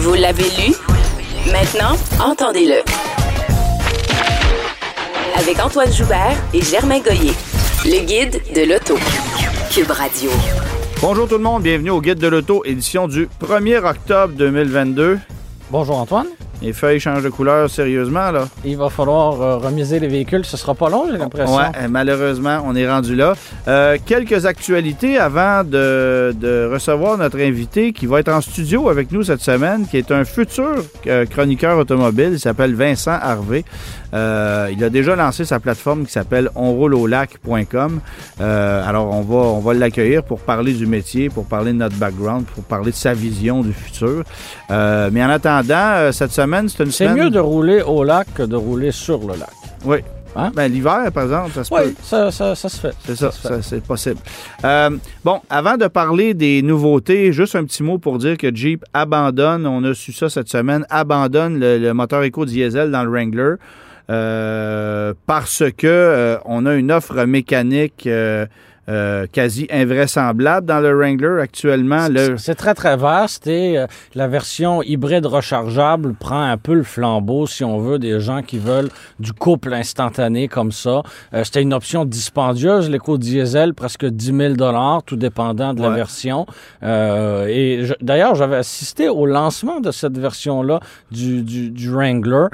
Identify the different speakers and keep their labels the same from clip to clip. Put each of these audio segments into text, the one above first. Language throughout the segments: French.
Speaker 1: Vous l'avez lu? Maintenant, entendez-le. Avec Antoine Joubert et Germain Goyer. Le guide de l'auto. Cube Radio.
Speaker 2: Bonjour tout le monde, bienvenue au Guide de l'Auto, édition du 1er octobre 2022.
Speaker 3: Bonjour Antoine.
Speaker 2: Les feuilles changent de couleur sérieusement, là.
Speaker 3: Il va falloir euh, remiser les véhicules. Ce sera pas long, j'ai l'impression.
Speaker 2: Ouais, euh, malheureusement, on est rendu là. Euh, quelques actualités avant de, de recevoir notre invité qui va être en studio avec nous cette semaine, qui est un futur euh, chroniqueur automobile. Il s'appelle Vincent Harvé. Euh, il a déjà lancé sa plateforme qui s'appelle onrouleaulac.com. Alors, on va, on va l'accueillir pour parler du métier, pour parler de notre background, pour parler de sa vision du futur. Mais en attendant, cette semaine, c'est une
Speaker 3: C'est
Speaker 2: semaine...
Speaker 3: mieux de rouler au lac que de rouler sur le lac.
Speaker 2: Oui.
Speaker 3: Hein?
Speaker 2: Ben, l'hiver, par exemple, ça se peut.
Speaker 3: Oui, ça, ça, ça se fait.
Speaker 2: C'est ça, c'est possible. Euh, bon, avant de parler des nouveautés, juste un petit mot pour dire que Jeep abandonne, on a su ça cette semaine, abandonne le, le moteur éco-diesel dans le Wrangler euh, parce que euh, on a une offre mécanique euh, quasi invraisemblable dans le Wrangler actuellement. Le,
Speaker 3: C'est très, très vaste et euh, la version hybride rechargeable prend un peu le flambeau, si on veut, des gens qui veulent du couple instantané comme ça. Euh, C'était une option dispendieuse, l'éco-diesel, presque 10 000 tout dépendant de la version. Euh, et d'ailleurs, j'avais assisté au lancement de cette version-là du, du, du Wrangler.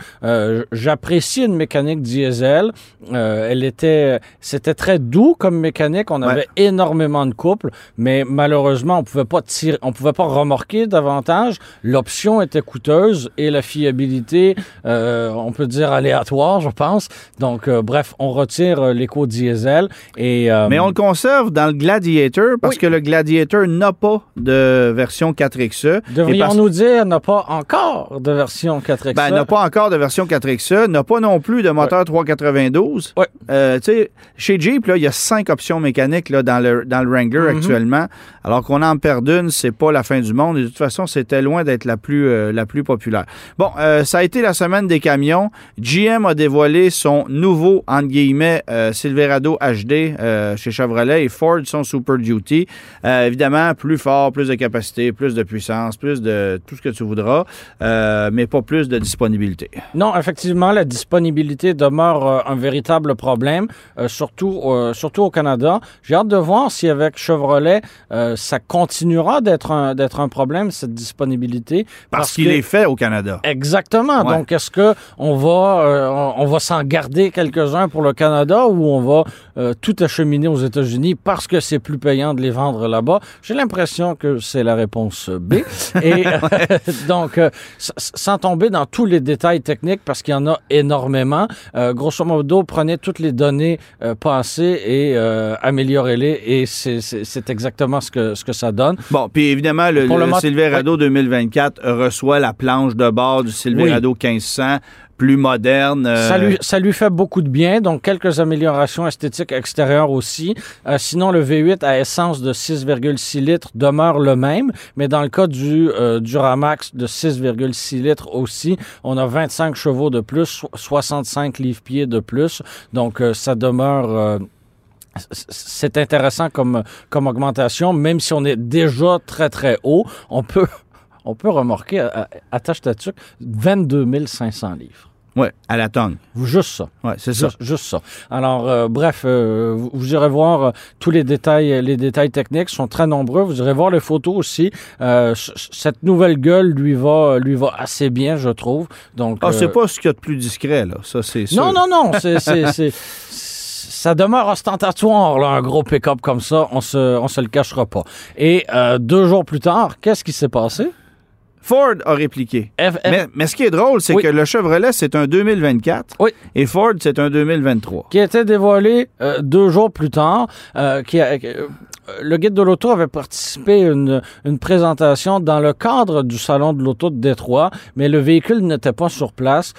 Speaker 3: J'apprécie une mécanique diesel. Elle était, c'était très doux comme mécanique. On. Avait énormément de couple, mais malheureusement, on pouvait pas tirer, on pouvait pas remorquer davantage. L'option était coûteuse et la fiabilité, euh, on peut dire aléatoire, je pense. Donc, euh, bref, on retire euh, l'éco-diesel et. euh,
Speaker 2: mais on le conserve dans le Gladiator parce
Speaker 3: Oui.
Speaker 2: que le Gladiator n'a pas de version 4XE. Et parce-
Speaker 3: Devrions-nous dire n'a pas encore de version 4X?
Speaker 2: Ben, n'a pas encore de version 4XE, n'a pas non plus de moteur 392.
Speaker 3: Ouais.
Speaker 2: Euh, tu sais, chez Jeep, là, il y a cinq options mécaniques là, dans, le, dans le Wrangler
Speaker 3: Mhm.
Speaker 2: actuellement. Alors qu'on en perd une, c'est pas la fin du monde. Et de toute façon, c'était loin d'être la plus euh, la plus populaire. Bon, euh, ça a été la semaine des camions. GM a dévoilé son nouveau, entre guillemets, euh, Silverado HD chez Chevrolet et Ford son Super Duty. Évidemment, plus fort, plus de capacité, plus de puissance, plus de tout ce que tu voudras, mais pas plus de disponibilité.
Speaker 3: Non, effectivement, la disponibilité demeure un véritable problème, surtout, surtout au Canada. J'ai hâte de voir si avec Chevrolet, euh, ça continuera d'être un, d'être un problème, cette disponibilité.
Speaker 2: Parce, qu'il
Speaker 3: que-
Speaker 2: est fait au Canada.
Speaker 3: Exactement.
Speaker 2: Ouais.
Speaker 3: Donc, est-ce que on va, euh, on, on va s'en garder quelques-uns pour le Canada ou on va euh, tout acheminer aux États-Unis parce que c'est plus payant de les vendre là-bas? J'ai l'impression que c'est la réponse B. Et euh, donc, euh, sans tomber dans tous les détails techniques parce qu'il y en a énormément, euh, grosso modo, prenez toutes les données euh, passées et et c'est- exactement ce que ce que ça donne.
Speaker 2: Bon, puis évidemment, le, Silverado 2024 reçoit la planche de bord du Silverado 1500, plus moderne. euh,
Speaker 3: Ça, lui, ça lui fait beaucoup de bien, donc quelques améliorations esthétiques extérieures aussi. Euh, sinon, le V8 à essence de 6,6 litres demeure le même, mais dans le cas du euh, Duramax de 6,6 litres aussi, on a 25 chevaux de plus, so- 65 livres-pieds de plus, donc euh, ça demeure... c'est intéressant comme, comme augmentation, même si on est déjà très, très haut, on peut, on peut remorquer, à- à- attache ta tuque, 22 500 livres.
Speaker 2: Ouais, à la tonne.
Speaker 3: Juste ça.
Speaker 2: Ouais, c'est ça.
Speaker 3: Juste, juste ça. Alors, euh, bref, euh, vous, vous irez voir euh, tous les détails, les détails techniques sont très nombreux. Vous irez voir les photos aussi. Cette nouvelle gueule lui va, lui va assez bien, je trouve. Donc,
Speaker 2: Ah, c'est pas ce qu'il y a de plus discret, là. Ça, c'est
Speaker 3: non, non, non. C'est- ça demeure ostentatoire, là, un gros pick-up comme ça. On se, on se le cachera pas. Et euh, deux jours plus tard, qu'est-ce qui s'est passé?
Speaker 2: Ford a répliqué.
Speaker 3: F- F-
Speaker 2: Mais, mais ce qui est drôle, c'est
Speaker 3: Oui.
Speaker 2: que le Chevrolet, c'est un 2024
Speaker 3: Oui.
Speaker 2: et Ford, c'est un 2023.
Speaker 3: qui a été dévoilé euh, deux jours plus tard, euh, qui a- euh, le guide de l'auto avait participé à une, une, présentation dans le cadre du salon de l'auto de Détroit, mais le véhicule n'était pas sur place.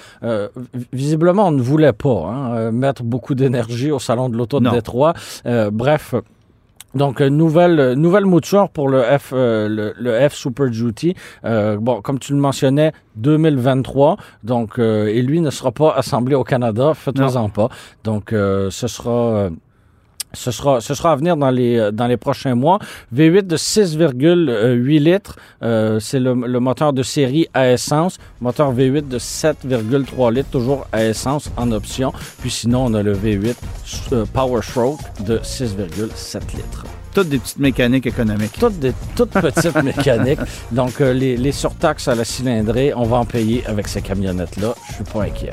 Speaker 3: Visiblement, on ne voulait pas hein, mettre beaucoup d'énergie au salon de l'auto de Détroit. Bref. Donc, nouvelle, nouvelle mouture pour le F, le, le, F Super Duty. bon, comme tu le mentionnais, 2023. Donc, et lui ne sera pas assemblé au Canada. Faites-en pas. Donc, ce sera ce sera, ce sera à venir dans les, dans les prochains mois. V8 de 6,8 litres, euh, c'est le, le, moteur de série à essence. Moteur V8 de 7,3 litres, toujours à essence en option. Puis sinon, on a le V8 euh, Power Stroke de 6,7 litres.
Speaker 2: Toutes des petites mécaniques économiques.
Speaker 3: Toutes des toutes petites mécaniques. Donc, euh, les, les surtaxes à la cylindrée, on va en payer avec ces camionnettes-là. Je suis pas inquiet.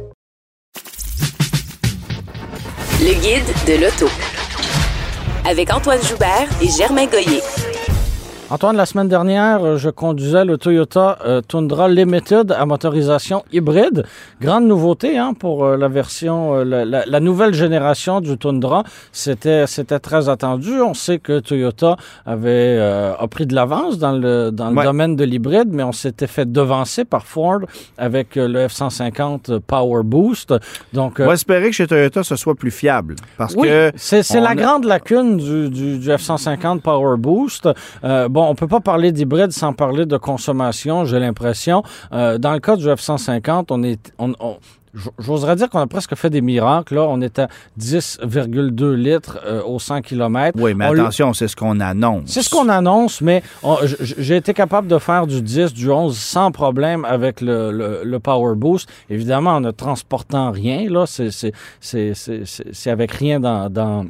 Speaker 1: Le guide de l'auto. Avec Antoine Joubert et Germain Goyer.
Speaker 3: Antoine, la semaine dernière, euh, je conduisais le Toyota euh, Tundra Limited à motorisation hybride. Grande nouveauté hein, pour euh, la version, la, nouvelle génération du Tundra. C'était, c'était très attendu. On sait que Toyota avait a pris de l'avance dans le, dans le domaine de l'hybride, mais on s'était fait devancer par Ford avec le F-150 Power Boost.
Speaker 2: Donc, on va espérer que chez Toyota, ce soit plus fiable. Parce que
Speaker 3: c'est, c'est la grande lacune du, du, du F-150 Power Boost. bon, on peut pas parler d'hybride sans parler de consommation, j'ai l'impression. Euh, dans le cas du F-150, on est... On, J'oserais dire qu'on a presque fait des miracles. Là, on est à 10,2 litres euh, au 100 km.
Speaker 2: Oui, mais attention, c'est ce qu'on annonce.
Speaker 3: C'est ce qu'on annonce, mais j'ai été capable de faire du 10, du 11 sans problème avec le, le, Power Boost. Évidemment, en ne transportant rien, là, c'est avec rien dans, dans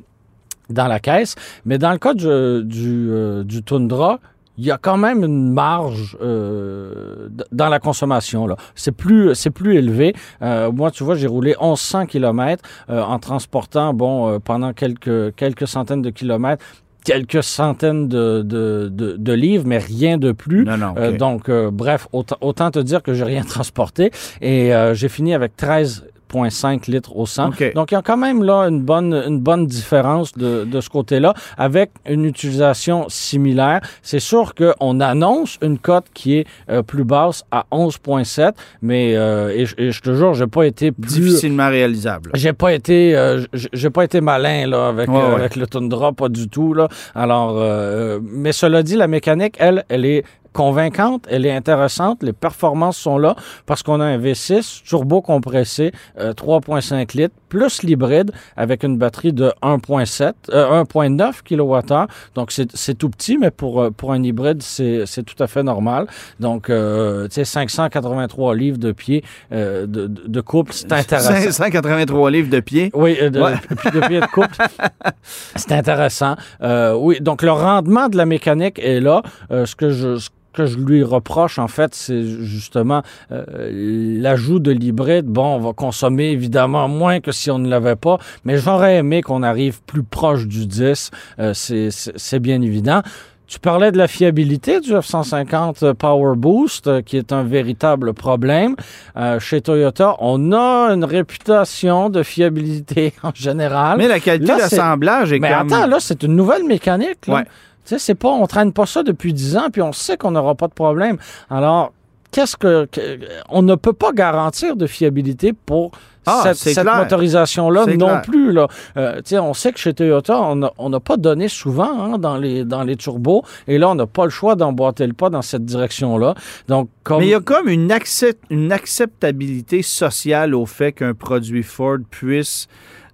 Speaker 3: dans la caisse. Mais dans le cas du, du, euh, du Tundra, il y a quand même une marge euh, dans la consommation. Là. C'est plus c'est plus élevé. Euh, moi, tu vois, j'ai roulé 1100 km en transportant, bon, pendant quelques quelques centaines de kilomètres, quelques centaines de, de, de, livres, mais rien de plus.
Speaker 2: Non, non,
Speaker 3: donc, bref, autant, autant, te dire que j'ai rien transporté. Et j'ai fini avec 13 5 litres au 100. Donc, il y a quand même là une bonne, une bonne différence de, de ce côté-là avec une utilisation similaire. C'est sûr qu'on annonce une cote qui est euh, plus basse à 11,7, mais euh, et, je te jure, j'ai pas été plus...
Speaker 2: Difficilement réalisable.
Speaker 3: J'ai pas été euh, j'ai pas été malin là avec, avec le Tundra, pas du tout. Là. Alors, mais cela dit, la mécanique, elle, elle est convaincante, elle est intéressante, les performances sont là parce qu'on a un V6 turbo compressé 3.5 euh, litres plus l'hybride avec une batterie de 1.7 1.9 kWh. Donc c'est tout petit mais pour euh, pour un hybride c'est tout à fait normal. Donc euh, tu sais 583 livres de pied de, de, couple, c'est intéressant.
Speaker 2: 583 livres de pied.
Speaker 3: Oui, de, de pied de couple. c'est intéressant. oui, donc le rendement de la mécanique est là. ce que je que je lui reproche, en fait, c'est justement euh, l'ajout de l'hybride. Bon, on va consommer évidemment moins que si on ne l'avait pas, mais j'aurais aimé qu'on arrive plus proche du 10. Euh, c'est bien évident. Tu parlais de la fiabilité du F-150 Power Boost, euh, qui est un véritable problème. chez Toyota, on a une réputation de fiabilité en général.
Speaker 2: Mais la qualité d'assemblage est,
Speaker 3: Mais attends, là, c'est une nouvelle mécanique. Là. Tu sais, c'est pas, on traîne pas ça depuis dix ans, puis on sait qu'on n'aura pas de problème. Alors, qu'est-ce que, on ne peut pas garantir de fiabilité pour ah, cette, motorisation-là non plus. Là. Euh, on sait que chez Toyota, on n'a pas donné souvent hein, dans, les, dans les turbos, et là, on n'a pas le choix d'emboîter le pas dans cette direction-là. Donc,
Speaker 2: Mais il y a comme une, une acceptabilité sociale au fait qu'un produit Ford puisse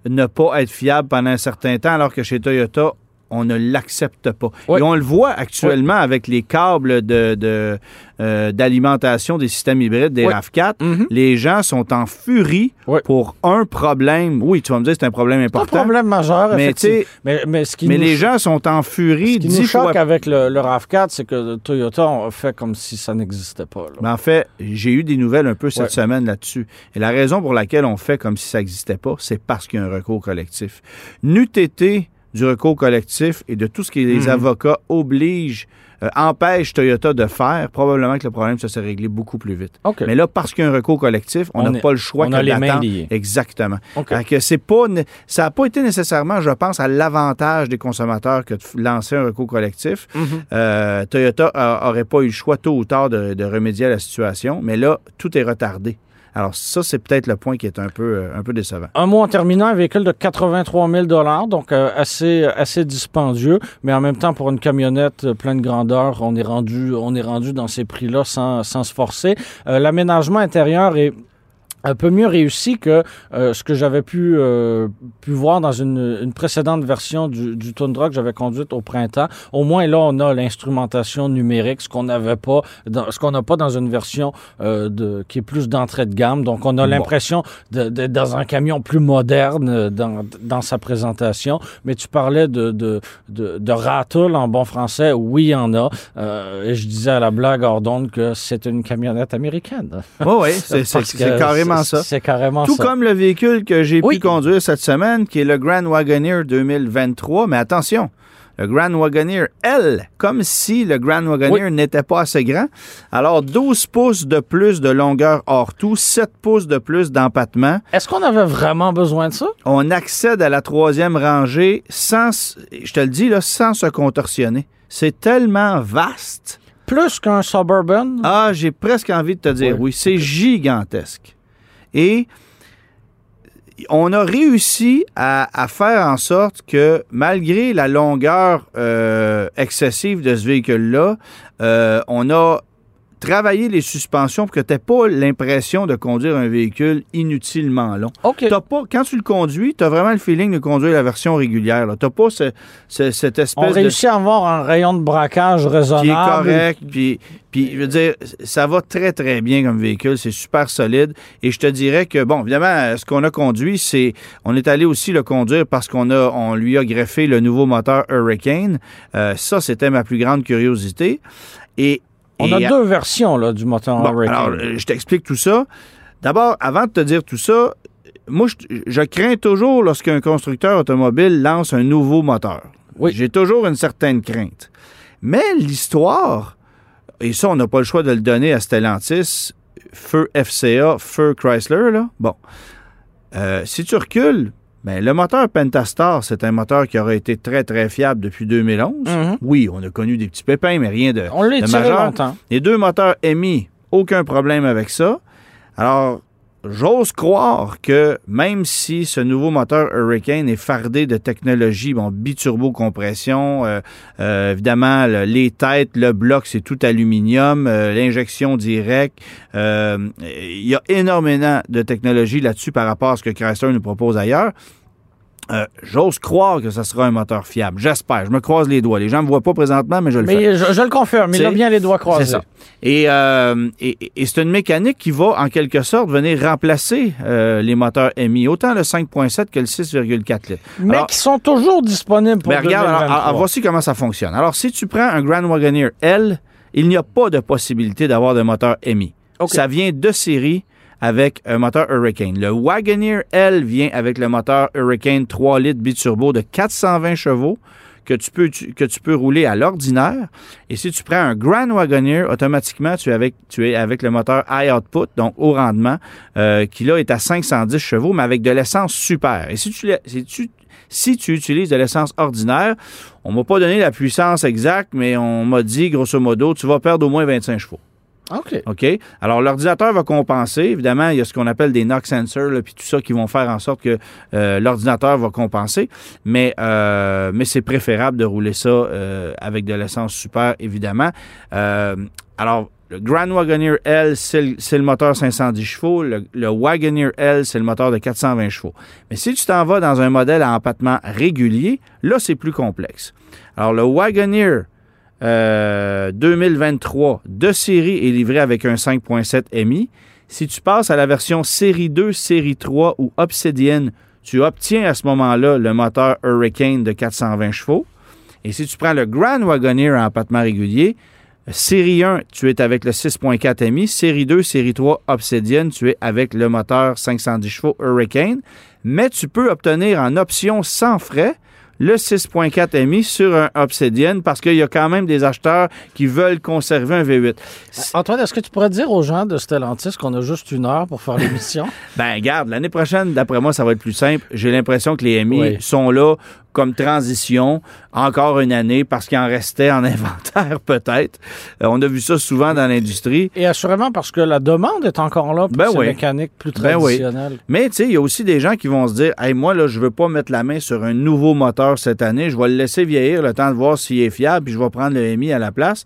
Speaker 2: ne pas être fiable pendant un certain temps, alors que chez Toyota, on ne l'accepte pas.
Speaker 3: Oui.
Speaker 2: Et on le voit actuellement avec les câbles de, de, euh, d'alimentation des systèmes hybrides des
Speaker 3: Oui.
Speaker 2: RAV4.
Speaker 3: Mhm.
Speaker 2: Les gens sont en furie pour un problème. Oui, tu vas me dire que c'est un problème
Speaker 3: Pas un
Speaker 2: important.
Speaker 3: problème majeur,
Speaker 2: Mais
Speaker 3: Mais, mais ce qui
Speaker 2: mais
Speaker 3: nous
Speaker 2: les gens sont en furie
Speaker 3: ce qui nous
Speaker 2: fois
Speaker 3: choque avec le, le RAV4, c'est que Toyota a fait comme si ça n'existait pas. là.
Speaker 2: Mais en fait, j'ai eu des nouvelles un peu cette semaine là-dessus. Et la raison pour laquelle on fait comme si ça n'existait pas, c'est parce qu'il y a un recours collectif. N'eût été du recours collectif et de tout ce que les
Speaker 3: Mhm.
Speaker 2: avocats obligent, euh, empêchent Toyota de faire, probablement que le problème se serait réglé beaucoup plus vite. Mais là, parce qu'il y a un recours collectif, on n'a pas le choix
Speaker 3: on
Speaker 2: que
Speaker 3: a les mains liées.
Speaker 2: Exactement. Que c'est pas, ça n'a pas été nécessairement, je pense, à l'avantage des consommateurs que de lancer un recours collectif.
Speaker 3: Mhm.
Speaker 2: Euh, Toyota n'aurait pas eu le choix tôt ou tard de, de remédier à la situation, mais là, tout est retardé. Alors ça, c'est peut-être le point qui est un peu, euh, un peu décevant.
Speaker 3: Un mot en terminant, un véhicule de 83 000 donc euh, assez, assez dispendieux, mais en même temps, pour une camionnette euh, pleine grandeur, on est rendu, on est rendu dans ces prix-là sans, sans se forcer. Euh, L'aménagement intérieur est un peu mieux réussi que euh, ce que j'avais pu, euh, pu voir dans une, une précédente version du, du Tundra que j'avais conduite au printemps. Au moins, là, on a l'instrumentation numérique, ce qu'on n'avait pas, dans, ce qu'on n'a pas dans une version euh, de, qui est plus d'entrée de gamme. Donc, on a
Speaker 2: Bon.
Speaker 3: l'impression d'être dans un camion plus moderne dans, dans sa présentation. Mais tu parlais de, de, de, de rattle en bon français. Oui, il y en a. Et je disais à la blague hors que c'est une camionnette américaine.
Speaker 2: Oui, oui, c'est c'est carrément
Speaker 3: c'est-
Speaker 2: ça.
Speaker 3: C'est carrément
Speaker 2: Tout
Speaker 3: ça.
Speaker 2: comme le véhicule que j'ai
Speaker 3: Oui.
Speaker 2: pu conduire cette semaine, qui est le Grand Wagoneer 2023. Mais attention, le Grand Wagoneer L, comme si le Grand Wagoneer n'était pas assez grand. Alors, 12 pouces de plus de longueur hors tout, 7 pouces de plus d'empattement.
Speaker 3: Est-ce qu'on avait vraiment besoin de ça?
Speaker 2: On accède à la troisième rangée sans, je te le dis, là, sans se contorsionner. C'est tellement vaste.
Speaker 3: Plus qu'un Suburban?
Speaker 2: Ah, j'ai presque envie de te dire oui. C'est gigantesque. Et on a réussi à, faire en sorte que, malgré la longueur euh, excessive de ce véhicule-là, euh, on a travaillé les suspensions pour que tu n'aies pas l'impression de conduire un véhicule inutilement long. Pas, quand tu le conduis, tu as vraiment le feeling de conduire la version régulière. Tu n'as pas ce- ce- cette
Speaker 3: On
Speaker 2: espèce de
Speaker 3: réussit à avoir un rayon de braquage raisonnable.
Speaker 2: qui est correct. Puis, puis, je veux dire, ça va très, très bien comme véhicule. C'est super solide. Et je te dirais que, bon, évidemment, ce qu'on a conduit, c'est. On est allé aussi le conduire parce qu'on a, on lui a greffé le nouveau moteur Hurricane. Euh, ça, c'était ma plus grande curiosité. Et.
Speaker 3: On
Speaker 2: et-
Speaker 3: a deux versions là, du moteur
Speaker 2: Bon, alors, euh, je t'explique tout ça. D'abord, avant de te dire tout ça, moi, je, je crains toujours lorsqu'un constructeur automobile lance un nouveau moteur.
Speaker 3: Oui.
Speaker 2: J'ai toujours une certaine crainte. Mais l'histoire, et ça, on n'a pas le choix de le donner à Stellantis, feu FCA, feu Chrysler, là. Bon. Euh, si tu recules, ben, le moteur Pentastar, c'est un moteur qui aurait été très, très fiable depuis 2011.
Speaker 3: Mhm.
Speaker 2: Oui, on a connu des petits pépins, mais rien de,
Speaker 3: On l'a
Speaker 2: de
Speaker 3: tiré
Speaker 2: majeur.
Speaker 3: longtemps.
Speaker 2: Les deux moteurs émis, aucun problème avec ça. Alors, j'ose croire que même si ce nouveau moteur Hurricane est fardé de technologie, bon, biturbo compression, euh, euh, évidemment, le- les têtes, le bloc, c'est tout aluminium, euh, l'injection directe, il y a énormément de technologie là-dessus par rapport à ce que Chrysler nous propose ailleurs. Euh, J'ose croire que ça sera un moteur fiable. J'espère. Je me croise les doigts. Les gens ne me voient pas présentement, mais je le fais.
Speaker 3: Mais je, je le confirme, il a bien les doigts croisés.
Speaker 2: C'est ça. Et, euh, et, et c'est une mécanique qui va, en quelque sorte, venir remplacer euh, les moteurs MI, autant le 5.7 que le 6,4 litres.
Speaker 3: Mais
Speaker 2: Alors-
Speaker 3: qui sont toujours disponibles pour
Speaker 2: Ben, regarde, alors,
Speaker 3: 2023.
Speaker 2: alors, voici comment ça fonctionne. Alors, si tu prends un Grand Wagoneer L, il n'y a pas de possibilité d'avoir de moteur MI. Ça vient de série avec un moteur Hurricane. Le Wagoneer L vient avec le moteur Hurricane 3 litres biturbo de 420 chevaux que tu peux, que tu peux rouler à l'ordinaire. Et si tu prends un Grand Wagoneer, automatiquement, tu es avec, tu es avec le moteur High Output, donc haut rendement, euh, qui là est à 510 chevaux, mais avec de l'essence super. Et si tu, si tu si tu utilises de l'essence ordinaire, on m'a pas donné la puissance exacte, mais on m'a dit, grosso modo, tu vas perdre au moins 25 chevaux.
Speaker 3: OK.
Speaker 2: OK? Alors, l'ordinateur va compenser. Évidemment, il y a ce qu'on appelle des knock sensors, puis tout ça qui vont faire en sorte que euh, l'ordinateur va compenser. Mais, euh, mais c'est préférable de rouler ça euh, avec de l'essence super, évidemment. Euh, alors, Le Grand Wagoneer L, c'est le, c'est le moteur 510 chevaux. Le, le Wagoneer L, c'est le moteur de 420 chevaux. Mais si tu t'en vas dans un modèle à empattement régulier, là, c'est plus complexe. Alors, le Wagoneer euh, 2023 de série est livré avec un 5.7 MI. Si tu passes à la version série 2, série 3 ou Obsidian, tu obtiens à ce moment-là le moteur Hurricane de 420 chevaux. Et si tu prends le Grand Wagoneer en empattement régulier, série 1, tu es avec le 6.4 MI. Série 2, série 3, Obsidian, tu es avec le moteur 510 chevaux Hurricane. Mais tu peux obtenir en option sans frais le 6.4 MI sur un Obsidian parce qu'il y a quand même des acheteurs qui veulent conserver un V8.
Speaker 3: Antoine, est-ce que tu pourrais dire aux gens de Stellantis qu'on a juste une heure pour faire l'émission?
Speaker 2: Ben, garde, l'année prochaine, d'après moi, ça va être plus simple. J'ai l'impression que les MI
Speaker 3: Oui.
Speaker 2: sont là comme transition encore une année parce qu'il en restait en inventaire, peut-être. Euh, on a vu ça souvent dans l'industrie.
Speaker 3: Et assurément parce que la demande est encore là pour
Speaker 2: Ben
Speaker 3: ces
Speaker 2: oui.
Speaker 3: mécaniques plus
Speaker 2: Ben oui.
Speaker 3: traditionnelles.
Speaker 2: Mais tu sais, il y a aussi des gens qui vont se dire Hey, moi, là, je veux pas mettre la main sur un nouveau moteur cette année. Je vais le laisser vieillir le temps de voir s'il est fiable, puis je vais prendre le MI à la place.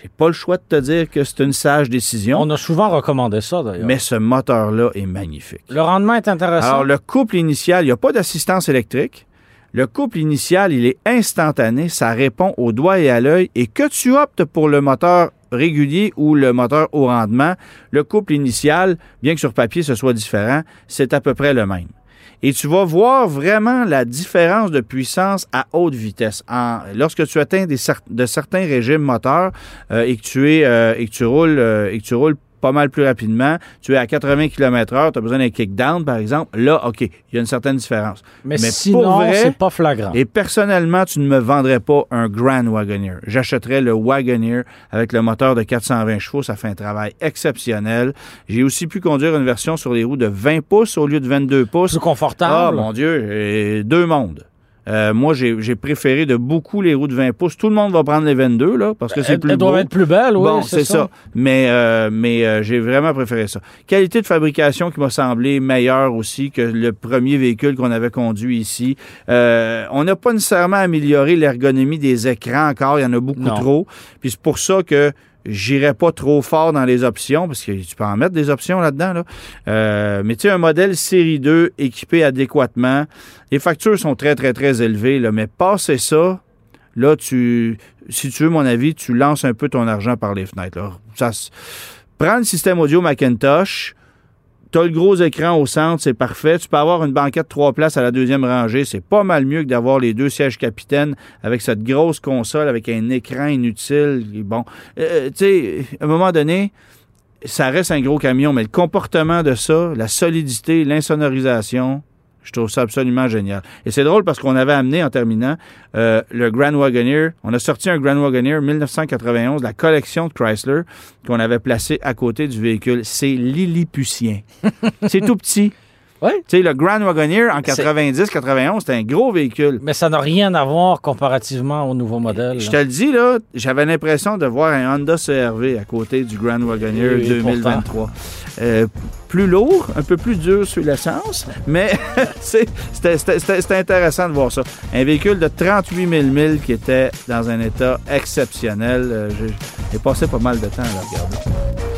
Speaker 2: J'ai pas le choix de te dire que c'est une sage décision.
Speaker 3: On a souvent recommandé ça, d'ailleurs.
Speaker 2: Mais ce moteur-là est magnifique.
Speaker 3: Le rendement est intéressant.
Speaker 2: Alors, le couple initial, il n'y a pas d'assistance électrique. Le couple initial, il est instantané, ça répond au doigt et à l'œil. Et que tu optes pour le moteur régulier ou le moteur haut rendement, le couple initial, bien que sur papier ce soit différent, c'est à peu près le même. Et tu vas voir vraiment la différence de puissance à haute vitesse. Lorsque tu atteins de certains régimes moteurs euh, et, que tu es, euh, et, que tu roules, euh, pas mal plus rapidement, tu es à 80 km/h, tu as besoin d'un kickdown, par exemple, là, OK, il y a une certaine différence.
Speaker 3: mais,
Speaker 2: mais
Speaker 3: sinon, c'est pas flagrant.
Speaker 2: Et personnellement, tu ne me vendrais pas un Grand Wagoneer. J'achèterais le Wagoneer avec le moteur de 420 chevaux. Ça fait un travail exceptionnel. J'ai aussi pu conduire une version sur les roues de 20 pouces au lieu de 22 pouces.
Speaker 3: Plus
Speaker 2: Ah,
Speaker 3: confortable.
Speaker 2: mon Dieu, deux mondes. Euh, moi, j'ai préféré de beaucoup les roues de 20 pouces. Tout le monde va prendre les 22, là, parce que c'est
Speaker 3: elles,
Speaker 2: plus
Speaker 3: elles doivent être plus belles, oui.
Speaker 2: Bon, c'est ça. Mais, euh, mais euh, j'ai vraiment préféré ça. Qualité de fabrication qui m'a semblé meilleure aussi que le premier véhicule qu'on avait conduit ici. On n'a pas nécessairement amélioré l'ergonomie des écrans encore. Il y en a beaucoup
Speaker 3: Non.
Speaker 2: trop. Puis c'est pour ça que j'irai pas trop fort dans les options, parce que tu peux en mettre des options là-dedans. Là. Euh, mais tu sais, un modèle série 2 équipé adéquatement, les factures sont très, très, très élevées, là, mais passer ça, là, tu, si tu veux mon avis, tu lances un peu ton argent par les fenêtres. Prends le système audio Macintosh, tu as le gros écran au centre, c'est parfait. Tu peux avoir une banquette trois places à la deuxième rangée. C'est pas mal mieux que d'avoir les deux sièges capitaines avec cette grosse console, avec un écran inutile. Bon, Euh, tu sais, à un moment donné, ça reste un gros camion, mais le comportement de ça, la solidité, l'insonorisation, je trouve ça absolument génial. Et c'est drôle parce qu'on avait amené en terminant euh, le Grand Wagoneer. On a sorti un Grand Wagoneer 1991, la collection de Chrysler, qu'on avait placé à côté du véhicule. C'est Lilliputien. c'est tout petit.
Speaker 3: Oui.
Speaker 2: Tu sais, le Grand Wagoneer en
Speaker 3: C'est-
Speaker 2: 90-91, c'était un gros véhicule.
Speaker 3: Mais ça n'a rien à voir comparativement au nouveau modèle.
Speaker 2: Je te le dis, là, j'avais l'impression de voir un Honda CRV à côté du Grand Wagoneer
Speaker 3: Oui,
Speaker 2: 2023. Euh, plus lourd, un peu plus dur sur l'essence, mais c'était intéressant de voir ça. Un véhicule de 38 000 milles qui était dans un état exceptionnel. Euh, j'ai passé pas mal de temps à le regarder.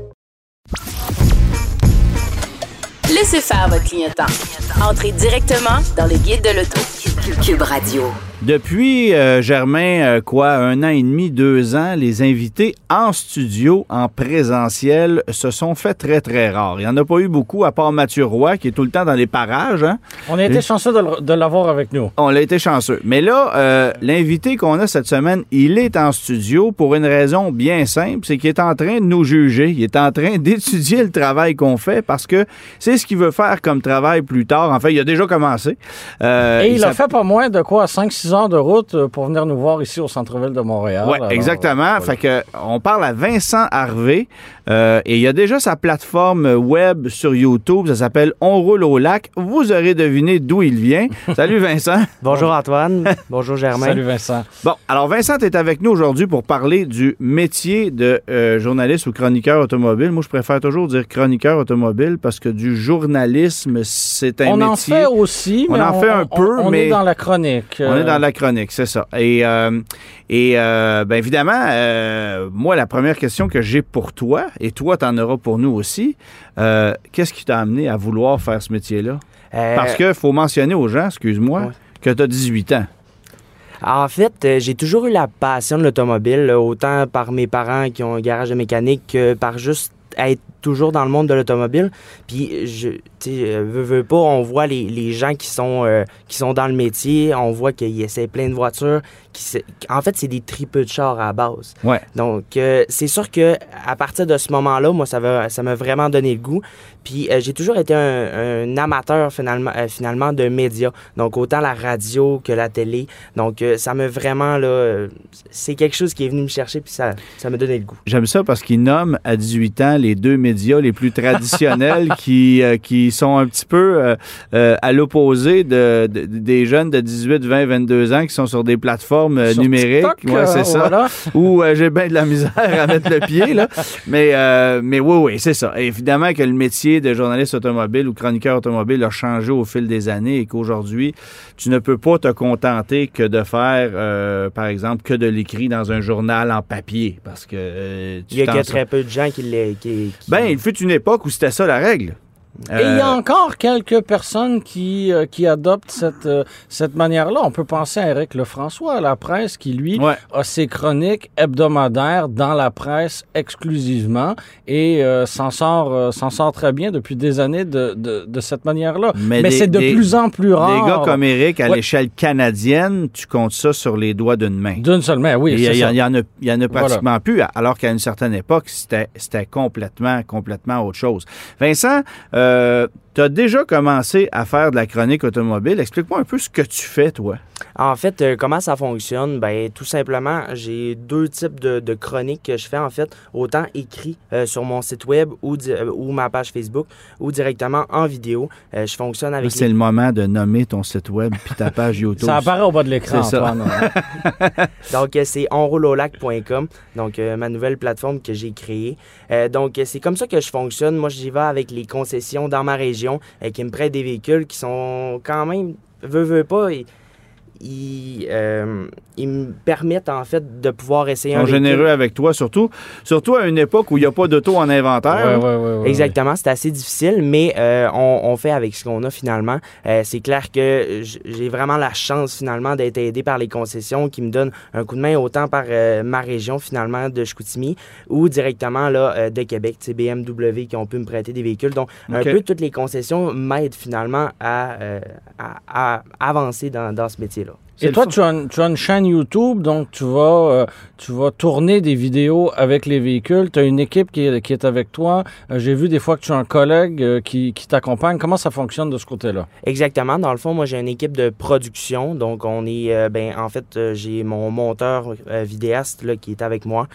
Speaker 1: Laissez faire votre clientèle. Entrez directement dans le guide de l'auto. Cube Radio.
Speaker 2: Depuis, euh, Germain, euh, quoi, un an et demi, deux ans, les invités en studio, en présentiel, se sont fait très, très rares. Il n'y en a pas eu beaucoup, à part Mathieu Roy, qui est tout le temps dans les parages. Hein?
Speaker 3: On a été chanceux de, l'avoir avec nous.
Speaker 2: On a été chanceux. Mais là, euh, l'invité qu'on a cette semaine, il est en studio pour une raison bien simple, c'est qu'il est en train de nous juger. Il est en train d'étudier le travail qu'on fait parce que c'est ce qu'il veut faire comme travail plus tard. En fait, il a déjà commencé. Euh,
Speaker 3: Et il a
Speaker 2: s'appelle-
Speaker 3: fait pas moins de quoi, 5-6 6 heures de route euh, pour venir nous voir ici au centre-ville de Montréal.
Speaker 2: Oui, exactement.
Speaker 3: euh,
Speaker 2: Fait que on parle à Vincent Harvé euh, et il y a déjà sa plateforme web sur YouTube. Ça s'appelle On roule au lac. Vous aurez deviné d'où il vient. Salut Vincent.
Speaker 4: Bonjour Antoine. Bonjour Germain.
Speaker 3: Salut Vincent.
Speaker 2: Bon, alors Vincent est avec nous aujourd'hui pour parler du métier de euh, journaliste ou chroniqueur automobile. Moi, je préfère toujours dire chroniqueur automobile parce que du journalisme, c'est un
Speaker 3: On en
Speaker 2: métier.
Speaker 3: fait aussi,
Speaker 2: On
Speaker 3: mais
Speaker 2: en fait un
Speaker 3: on-
Speaker 2: peu,
Speaker 3: on
Speaker 2: mais-
Speaker 3: est dans la chronique.
Speaker 2: On est dans la chronique, c'est ça. Et, euh, et euh, ben évidemment, euh, moi, la première question que j'ai pour toi, et toi, tu en auras pour nous aussi, qu'est-ce qui t'a amené à vouloir faire ce métier-là? Parce qu'il faut mentionner aux gens, excuse-moi,
Speaker 4: Ouais.
Speaker 2: que tu as 18 ans.
Speaker 4: En fait, j'ai toujours eu la passion de l'automobile, autant par mes parents qui ont un garage de mécanique que par juste être toujours dans le monde de l'automobile. Puis, je, tu euh, veux, veux pas, on voit les, les gens qui sont, euh, qui sont dans le métier, on voit qu'ils essaient plein de voitures. Qui, en fait, c'est des tripeux de chars à la base.
Speaker 2: Ouais.
Speaker 4: Donc, euh, c'est sûr que à partir de ce moment-là, moi, ça m'a ça m'a vraiment donné le goût. Puis, euh, j'ai toujours été un, un amateur, finalement, euh, finalement, de médias. Donc, autant la radio que la télé. Donc, ça m'a vraiment, là, c'est quelque chose qui est venu me chercher, puis ça ça m'a donné le goût.
Speaker 2: J'aime ça parce qu'il nomme à 18 ans les deux médias les plus traditionnels qui, qui sont un petit peu à l'opposé de, de- des jeunes de 18, 20, 22 ans qui sont sur des plateformes euh,
Speaker 3: sur
Speaker 2: numériques.
Speaker 3: TikTok,
Speaker 2: Ouais, c'est
Speaker 3: euh,
Speaker 2: ça.
Speaker 3: voilà.
Speaker 2: où euh, j'ai bien de la misère à mettre le pied, là. Mais, euh, mais oui, oui, c'est ça. Évidemment que le métier de journaliste automobile ou chroniqueur automobile a changé au fil des années et qu'aujourd'hui, tu ne peux pas te contenter que de faire, euh, par exemple, que de l'écrit dans un journal en papier. Parce que euh, tu
Speaker 4: Il y a très peu de gens. Qui, qui-
Speaker 2: Ben, il fut une époque où c'était ça la règle.
Speaker 3: Et il y a
Speaker 2: Euh,
Speaker 3: encore quelques personnes qui, euh, qui adoptent cette, euh, cette manière-là. On peut penser à Éric Lefrançois, à la presse, qui, lui,
Speaker 2: Ouais.
Speaker 3: a ses chroniques hebdomadaires dans la presse exclusivement et s'en sort, s'en sort très bien depuis des années de, de, de cette manière-là. Mais, c'est de
Speaker 2: des-
Speaker 3: plus en plus rare.
Speaker 2: Des gars comme Eric, à
Speaker 3: Ouais.
Speaker 2: l'échelle canadienne, tu comptes ça sur les doigts d'une main.
Speaker 3: D'une seule main, oui.
Speaker 2: Il y, il y en a, y en a pratiquement plus, alors qu'à une certaine époque, c'était c'était complètement, complètement autre chose. Vincent, euh, tu as déjà commencé à faire de la chronique automobile. Explique-moi un peu ce que tu fais, toi.
Speaker 4: En fait, euh, comment ça fonctionne? Ben, tout simplement, j'ai deux types de, de chroniques que je fais, en fait. Autant écrit euh, sur mon site web ou, di- euh, ou ma page Facebook ou directement en vidéo. Euh, je fonctionne
Speaker 2: Là,
Speaker 4: avec
Speaker 2: C'est
Speaker 4: les...
Speaker 2: le moment de nommer ton site web puis ta page YouTube.
Speaker 3: Ça apparaît au bas de l'écran,
Speaker 2: C'est ça.
Speaker 3: Antoine.
Speaker 4: Donc, c'est onrouleaulac.com, donc euh, ma nouvelle plateforme que j'ai créée. Euh, donc, c'est comme ça que je fonctionne. Moi, j'y vais avec les concessions dans ma région euh, qui me prêtent des véhicules qui sont quand même, veux, veux pas, ils, euh, ils me permettent en fait de pouvoir essayer
Speaker 2: Ils
Speaker 4: un
Speaker 2: sont
Speaker 4: véhicule.
Speaker 2: généreux avec toi, surtout, surtout à une époque où il n'y a pas d'auto en inventaire.
Speaker 3: Ouais, ouais, ouais, ouais,
Speaker 4: Exactement, c'est assez difficile, mais euh, on, on fait avec ce qu'on a finalement. Euh, c'est clair que j'ai vraiment la chance finalement d'être aidé par les concessions qui me donnent un coup de main autant par euh, ma région finalement de Chicoutimi ou directement là euh, de Québec, c'est BMW qui ont pu me prêter des véhicules. Donc un peu toutes les concessions m'aident finalement à, euh, à, à avancer dans, dans ce métier-là.
Speaker 2: C'est
Speaker 3: Et toi, tu as, une, tu as une chaîne YouTube, donc tu vas, euh, tu vas tourner des vidéos avec les véhicules. Tu as une équipe qui est, qui est avec toi. Euh, J'ai vu des fois que tu as un collègue euh, qui, qui t'accompagne. Comment ça fonctionne de ce côté-là?
Speaker 4: Exactement. Dans le fond, moi, j'ai une équipe de production. Donc, on est, ben, en fait, j'ai mon monteur vidéaste là, qui est avec moi,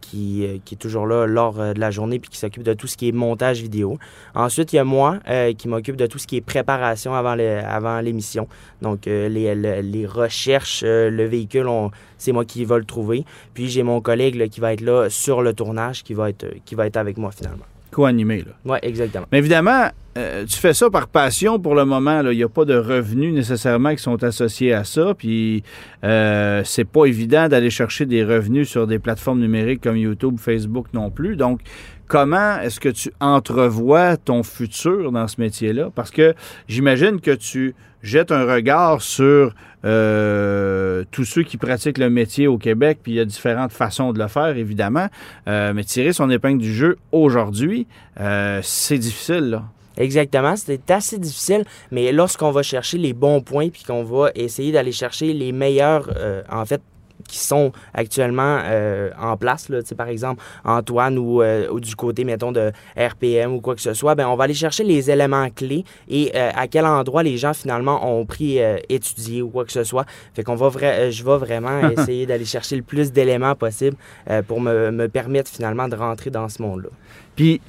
Speaker 4: qui, qui est toujours là lors de la journée puis qui s'occupe de tout ce qui est montage vidéo. Ensuite, il y a moi qui m'occupe de tout ce qui est préparation avant l'émission. Donc, les, le- les recherches, euh, le véhicule, c'est moi qui va le trouver. Puis, j'ai mon collègue là, qui va être là sur le tournage, qui va être, euh, qui va être avec moi finalement.
Speaker 2: Co-animé, là.
Speaker 4: Oui, exactement.
Speaker 2: Mais évidemment, euh, tu fais ça par passion pour le moment. Il n'y a pas de revenus nécessairement qui sont associés à ça. Puis euh, c'est pas évident d'aller chercher des revenus sur des plateformes numériques comme YouTube, Facebook non plus. Donc, comment est-ce que tu entrevois ton futur dans ce métier-là? Parce que j'imagine que tu jettes un regard sur euh, tous ceux qui pratiquent le métier au Québec, puis il y a différentes façons de le faire, évidemment. Euh, mais tirer son épingle du jeu aujourd'hui, euh, c'est difficile, là.
Speaker 4: Exactement, c'était assez difficile, mais lorsqu'on va chercher les bons points puis qu'on va essayer d'aller chercher les meilleurs, en fait, qui sont actuellement euh, en place, là, par exemple Antoine ou, euh, ou du côté, mettons, de RPM ou quoi que ce soit, ben, on va aller chercher les éléments clés et euh, à quel endroit les gens finalement ont pris étudier ou quoi que ce soit. Fait qu'on va vra- je vais vraiment essayer d'aller chercher le plus d'éléments possible pour me, me permettre finalement de rentrer dans ce monde-là.
Speaker 2: Puis,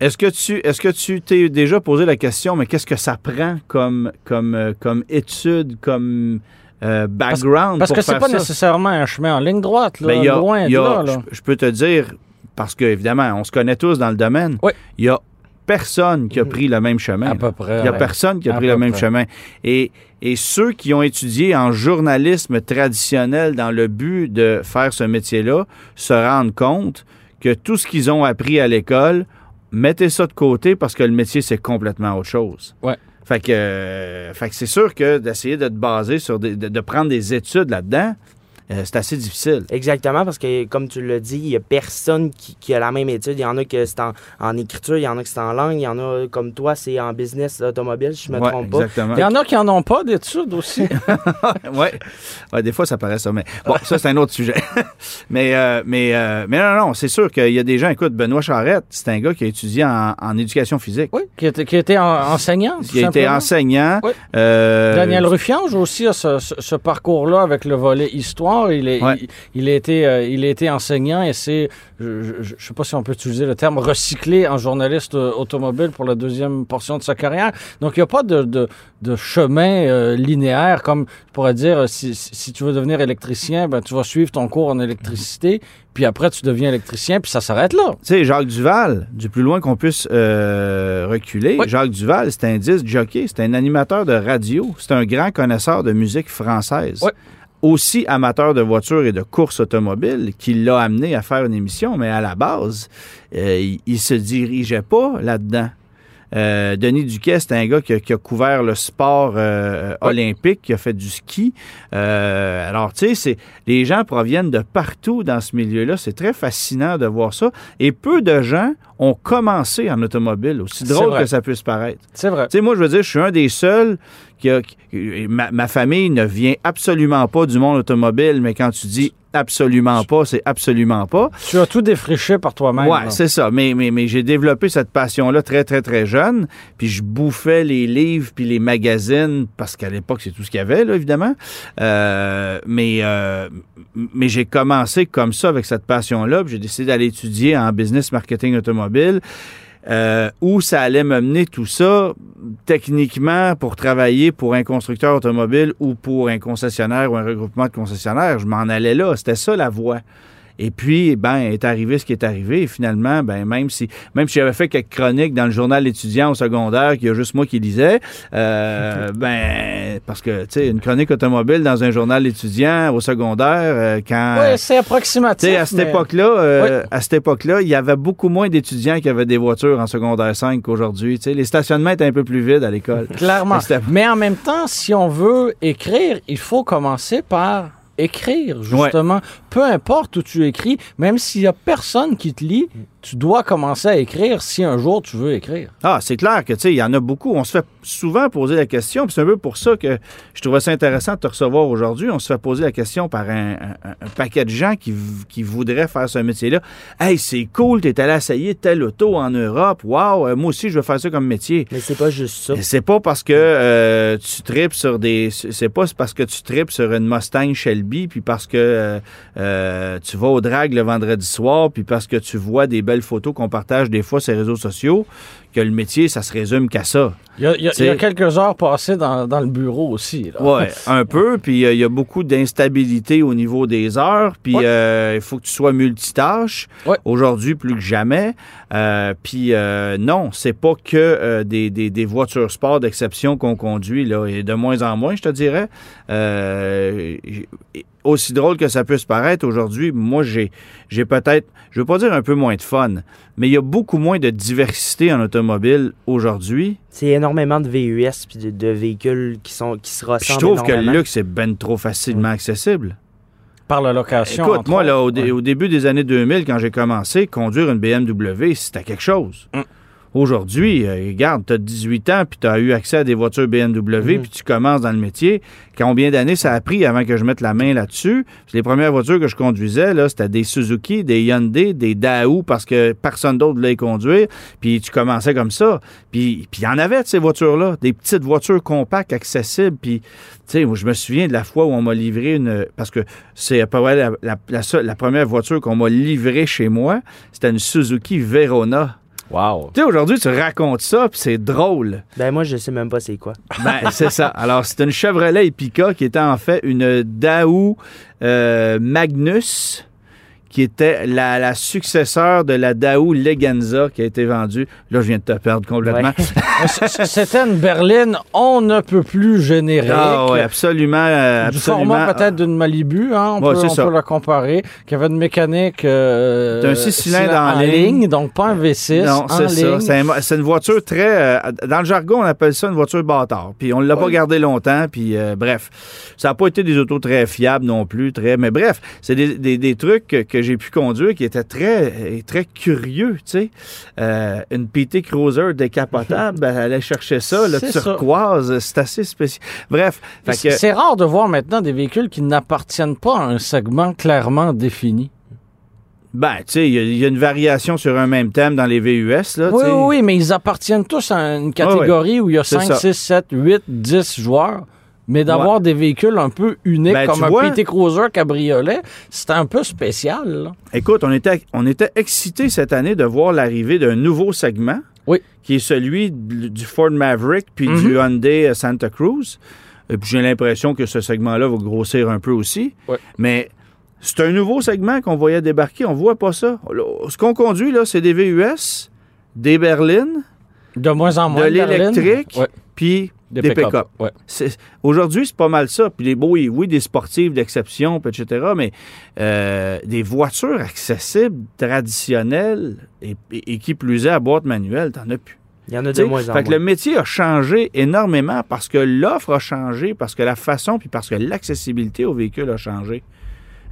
Speaker 2: est-ce que tu est-ce que tu t'es déjà posé la question, mais qu'est-ce que ça prend comme, comme, comme étude, comme euh, background
Speaker 3: Parce
Speaker 2: pour
Speaker 3: que c'est pas
Speaker 2: ça?
Speaker 3: nécessairement un chemin en ligne droite, là,
Speaker 2: Ben, y a-
Speaker 3: loin de là. là.
Speaker 2: Je, je peux te dire, parce que évidemment, on se connaît tous dans le domaine,
Speaker 3: Oui.
Speaker 2: il y a personne qui a pris le même chemin.
Speaker 3: À peu près.
Speaker 2: Il n'y a
Speaker 3: ouais.
Speaker 2: personne qui a
Speaker 3: À
Speaker 2: pris le même
Speaker 3: près.
Speaker 2: chemin. Et, et ceux qui ont étudié en journalisme traditionnel dans le but de faire ce métier-là se rendent compte que tout ce qu'ils ont appris à l'école, mettez ça de côté parce que le métier, c'est complètement autre chose.
Speaker 3: Ouais.
Speaker 2: Fait que, euh, que c'est sûr que d'essayer de te baser sur des, de, de prendre des études là-dedans, euh, c'est assez difficile.
Speaker 4: Exactement, parce que comme tu l'as dit, il n'y a personne qui, qui a la même étude. Il y en a que c'est en, en écriture, il y en a que c'est en langue, il y en a comme toi, c'est en business automobile, si je me
Speaker 2: Ouais,
Speaker 4: trompe pas.
Speaker 2: exactement.
Speaker 3: Il y en a qui en ont pas d'études aussi.
Speaker 2: ouais. ouais, des fois, ça paraît ça. Mais bon, ça, c'est un autre sujet. mais, euh, mais, euh, mais non, non, non, c'est sûr qu'il y a des gens. Écoute, Benoît Charette, c'est un gars qui a étudié en, en éducation physique.
Speaker 3: oui, qui était, qui était en- enseignant. tout
Speaker 2: Il a été
Speaker 3: simplement.
Speaker 2: enseignant.
Speaker 3: Oui.
Speaker 2: euh,
Speaker 3: Daniel Ruffiange aussi a ce, ce- ce parcours-là avec le volet histoire. Il, est,
Speaker 2: Ouais.
Speaker 3: il, il a été, euh, il a été enseignant et c'est, je ne sais pas si on peut utiliser le terme, recyclé en journaliste euh, automobile pour la deuxième portion de sa carrière. Donc, il n'y a pas de, de, de chemin euh, linéaire comme je pourrais dire, si, si si tu veux devenir électricien, ben, tu vas suivre ton cours en électricité, puis après, tu deviens électricien, puis ça s'arrête là.
Speaker 2: Tu sais, Jacques Duval, du plus loin qu'on puisse euh, reculer,
Speaker 3: Oui.
Speaker 2: Jacques Duval, c'est un disque jockey, c'est un animateur de radio, c'est un grand connaisseur de musique française.
Speaker 3: Oui.
Speaker 2: Aussi amateur de voitures et de courses automobiles, qui l'a amené à faire une émission, mais à la base, euh, il, il se dirigeait pas là-dedans. Euh, Denis Duquet, c'est un gars qui a, qui a couvert le sport euh, olympique, qui a fait du ski. Euh, alors, tu sais, c'est- les gens proviennent de partout dans ce milieu-là. C'est très fascinant de voir ça. Et peu de gens ont commencé en automobile, aussi drôle que ça puisse paraître.
Speaker 3: C'est vrai.
Speaker 2: Tu sais, moi, je veux dire, je suis un des seuls qui- ma, ma famille ne vient absolument pas du monde automobile, mais quand tu dis absolument pas, c'est absolument pas.
Speaker 3: Tu as tout défriché par toi-même. Là.
Speaker 2: c'est ça. Mais, mais, mais j'ai développé cette passion-là très, très, très jeune. Puis je bouffais les livres puis les magazines, parce qu'à l'époque, c'est tout ce qu'il y avait, là, évidemment. Euh, mais euh, mais j'ai commencé comme ça, avec cette passion-là. Puis j'ai décidé d'aller étudier en business marketing automobile. Euh, où ça allait me mener tout ça, techniquement, pour travailler pour un constructeur automobile ou pour un concessionnaire ou un regroupement de concessionnaires. Je m'en allais là. C'était ça la voie. Et puis, ben, est arrivé ce qui est arrivé. Et finalement, ben, même si, même si j'avais fait quelques chroniques dans le journal étudiant au secondaire, qu'il y a juste moi qui lisais, euh, ben, parce que, tu sais, une chronique automobile dans un journal étudiant au secondaire, euh, quand.
Speaker 3: Oui, c'est approximatif.
Speaker 2: Tu sais, à cette
Speaker 3: mais-
Speaker 2: époque-là, euh, à cette époque-là, il y avait beaucoup moins d'étudiants qui avaient des voitures en secondaire 5 qu'aujourd'hui. Tu sais, les stationnements étaient un peu plus vides à l'école.
Speaker 3: Clairement.
Speaker 2: Mais
Speaker 3: en même temps, si on veut écrire, il faut commencer par écrire, justement. Peu importe où tu écris, même s'il y a personne qui te lit, tu dois commencer à écrire si un jour tu veux écrire.
Speaker 2: Ah, c'est clair que, tu sais, il y en a beaucoup. On se fait souvent poser la question, puis c'est un peu pour ça que je trouvais ça intéressant de te recevoir aujourd'hui. On se fait poser la question par un, un- un paquet de gens qui, qui voudraient faire ce métier-là. Hey, c'est cool, t'es allé essayer telle auto en Europe. Wow, euh, moi aussi, je veux faire ça comme métier.
Speaker 4: Mais c'est pas juste ça.
Speaker 2: C'est pas parce que euh, tu tripes sur des. C'est pas parce que tu tripes sur une Mustang Shelby, puis parce que euh, euh, tu vas au drag le vendredi soir, puis parce que tu vois des belles photos qu'on partage des fois sur réseaux sociaux, que le métier, ça se résume qu'à ça.
Speaker 3: Il y a, il y quelques heures passées dans, dans le bureau aussi.
Speaker 2: Ouais, un peu. Puis euh, il y a beaucoup d'instabilité au niveau des heures. Puis
Speaker 3: Ouais.
Speaker 2: euh, il faut que tu sois multitâche.
Speaker 3: Ouais.
Speaker 2: Aujourd'hui, plus que jamais. Euh, puis non, c'est pas que des, des- des voitures sport d'exception qu'on conduit, là, et de moins en moins, je te dirais. Aussi drôle que ça puisse paraître, aujourd'hui, moi, j'ai, j'ai peut-être, je veux pas dire un peu moins de fun, mais il y a beaucoup moins de diversité en automobile aujourd'hui.
Speaker 4: C'est énormément de VUS puis de, de véhicules qui sont qui se
Speaker 2: Puis
Speaker 4: ressemblent
Speaker 2: je trouve que le luxe est ben trop facilement accessible.
Speaker 3: Par la location.
Speaker 2: Écoute, moi, là, au,
Speaker 3: autres.
Speaker 2: dé-
Speaker 3: Ouais.
Speaker 2: au début des années 2000, quand j'ai commencé, conduire une BMW, c'était quelque chose.
Speaker 3: Mm.
Speaker 2: Aujourd'hui, euh, regarde, tu as 18 ans, puis tu as eu accès à des voitures BMW, puis tu commences dans le métier. Combien d'années ça a pris avant que je mette la main là-dessus? Les premières voitures que je conduisais, là, c'était des Suzuki, des Hyundai, des Daewoo, parce que personne d'autre voulait les conduire. Puis tu commençais comme ça. Puis puis il y en avait de ces voitures-là, des petites voitures compactes, accessibles. Puis, tu sais, moi, je me souviens de la fois où on m'a livré une... Parce que c'est à peu près la, la- la la première voiture qu'on m'a livrée chez moi, c'était une Suzuki Verona.
Speaker 3: Wow.
Speaker 2: Tu sais, aujourd'hui, tu racontes ça, puis c'est drôle.
Speaker 4: Ben moi, je sais même pas c'est quoi.
Speaker 2: Ben, c'est ça. Alors, c'est une Chevrolet Epica qui était en fait une Daewoo euh, Magnus, qui était la, la successeur de la Daewoo Leganza qui a été vendue. Là, je viens de te perdre complètement.
Speaker 4: Ouais.
Speaker 3: C'était une berline on ne peut plus générique.
Speaker 2: Ah oui, absolument. euh,
Speaker 3: Du
Speaker 2: absolument.
Speaker 3: format peut-être d'une Malibu, hein, on,
Speaker 2: Ouais,
Speaker 3: peut,
Speaker 2: c'est
Speaker 3: on
Speaker 2: ça.
Speaker 3: peut la comparer, qui avait une mécanique euh,
Speaker 2: C'est un six cylindres en ligne.
Speaker 3: donc pas un V6
Speaker 2: Non, c'est ça. C'est un- c'est une voiture très. euh, dans le jargon, on appelle ça une voiture bâtard. Puis on ne l'a pas gardé longtemps. Puis euh, bref, ça n'a pas été des autos très fiables non plus. Très, mais bref, c'est des, des- des trucs que, que j'ai pu conduire qui étaient très, euh, très curieux. Tu sais, Euh, une PT Cruiser décapotable, ben, aller chercher ça, le turquoise, c'est assez spécial. Bref,
Speaker 3: C'est
Speaker 2: que-
Speaker 3: rare de voir maintenant des véhicules qui n'appartiennent pas à un segment clairement défini.
Speaker 2: ben, tu sais, il y a- il y, a une variation sur un même thème dans les VUS. Là,
Speaker 3: Oui, oui, mais ils appartiennent tous à une catégorie où il y a
Speaker 2: C'est
Speaker 3: 5,
Speaker 2: ça.
Speaker 3: 6, 7, 8, 10 joueurs. Mais d'avoir des véhicules un peu uniques
Speaker 2: Ben,
Speaker 3: comme un
Speaker 2: vois-
Speaker 3: PT Cruiser cabriolet, c'était un peu spécial. là.
Speaker 2: Écoute, on était, on était excités cette année de voir l'arrivée d'un nouveau segment.
Speaker 3: Oui.
Speaker 2: Qui est celui du Ford Maverick puis
Speaker 3: Mhm.
Speaker 2: du Hyundai euh, Santa Cruz. Et puis j'ai l'impression que ce segment-là va grossir un peu aussi. Mais c'est un nouveau segment qu'on voyait débarquer. On voit pas ça. Ce qu'on conduit, là, c'est des VUS, des berlines,
Speaker 3: De moins en moins.
Speaker 2: de l'électrique, puis
Speaker 3: des,
Speaker 2: des
Speaker 3: pick-up. Ouais.
Speaker 2: Aujourd'hui, c'est pas mal ça. Puis les beaux, oui, oui, des sportives d'exception, puis etc. Mais euh, des voitures accessibles, traditionnelles, et, et- et qui plus est à boîte manuelle, t'en as plus.
Speaker 4: Il y en a de
Speaker 2: T'sais,
Speaker 4: moins en
Speaker 2: fait que
Speaker 4: moins.
Speaker 2: le métier a changé énormément parce que l'offre a changé, parce que la façon, puis parce que l'accessibilité au véhicule a changé.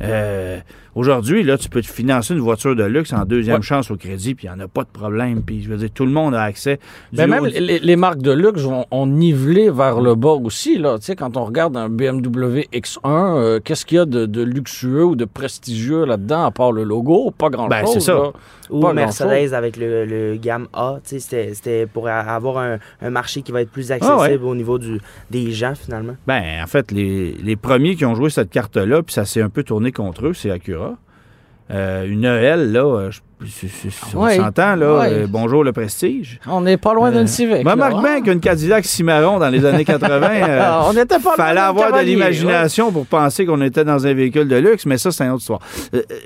Speaker 2: Euh, Aujourd'hui, là, tu peux te financer une voiture de luxe en deuxième
Speaker 3: Ouais.
Speaker 2: chance au crédit, puis il n'y en a pas de problème. Puis, je veux dire, tout le monde a accès. Du
Speaker 3: Ben même les, les marques de luxe vont ont nivelé vers le bas aussi. Là. Tu sais, quand on regarde un BMW X1, euh, qu'est-ce qu'il y a de, de luxueux ou de prestigieux là-dedans, à part le logo? Pas grand-chose.
Speaker 2: Ben, c'est ça.
Speaker 3: là.
Speaker 4: Ou
Speaker 3: Pas
Speaker 4: Mercedes avec le, le gamme A, tu sais, c'était- pour avoir un, un marché qui va être plus accessible
Speaker 2: Ah ouais.
Speaker 4: au niveau du, des gens finalement.
Speaker 2: Ben, en fait, les, les premiers qui ont joué cette carte-là, puis ça s'est un peu tourné contre eux, c'est Acura. Euh, une EL, là, euh, je- on
Speaker 3: Ouais.
Speaker 2: s'entend, là.
Speaker 3: Ouais.
Speaker 2: euh, bonjour le prestige.
Speaker 3: On n'est pas loin d'une Civic.
Speaker 2: Marque
Speaker 3: hein?
Speaker 2: bien qu'une Cadillac Cimarron dans les années 80, euh,
Speaker 3: on n'était pas
Speaker 2: fallait avoir de l'imagination pour penser qu'on était dans un véhicule de luxe, mais ça, c'est une autre histoire. Euh, euh,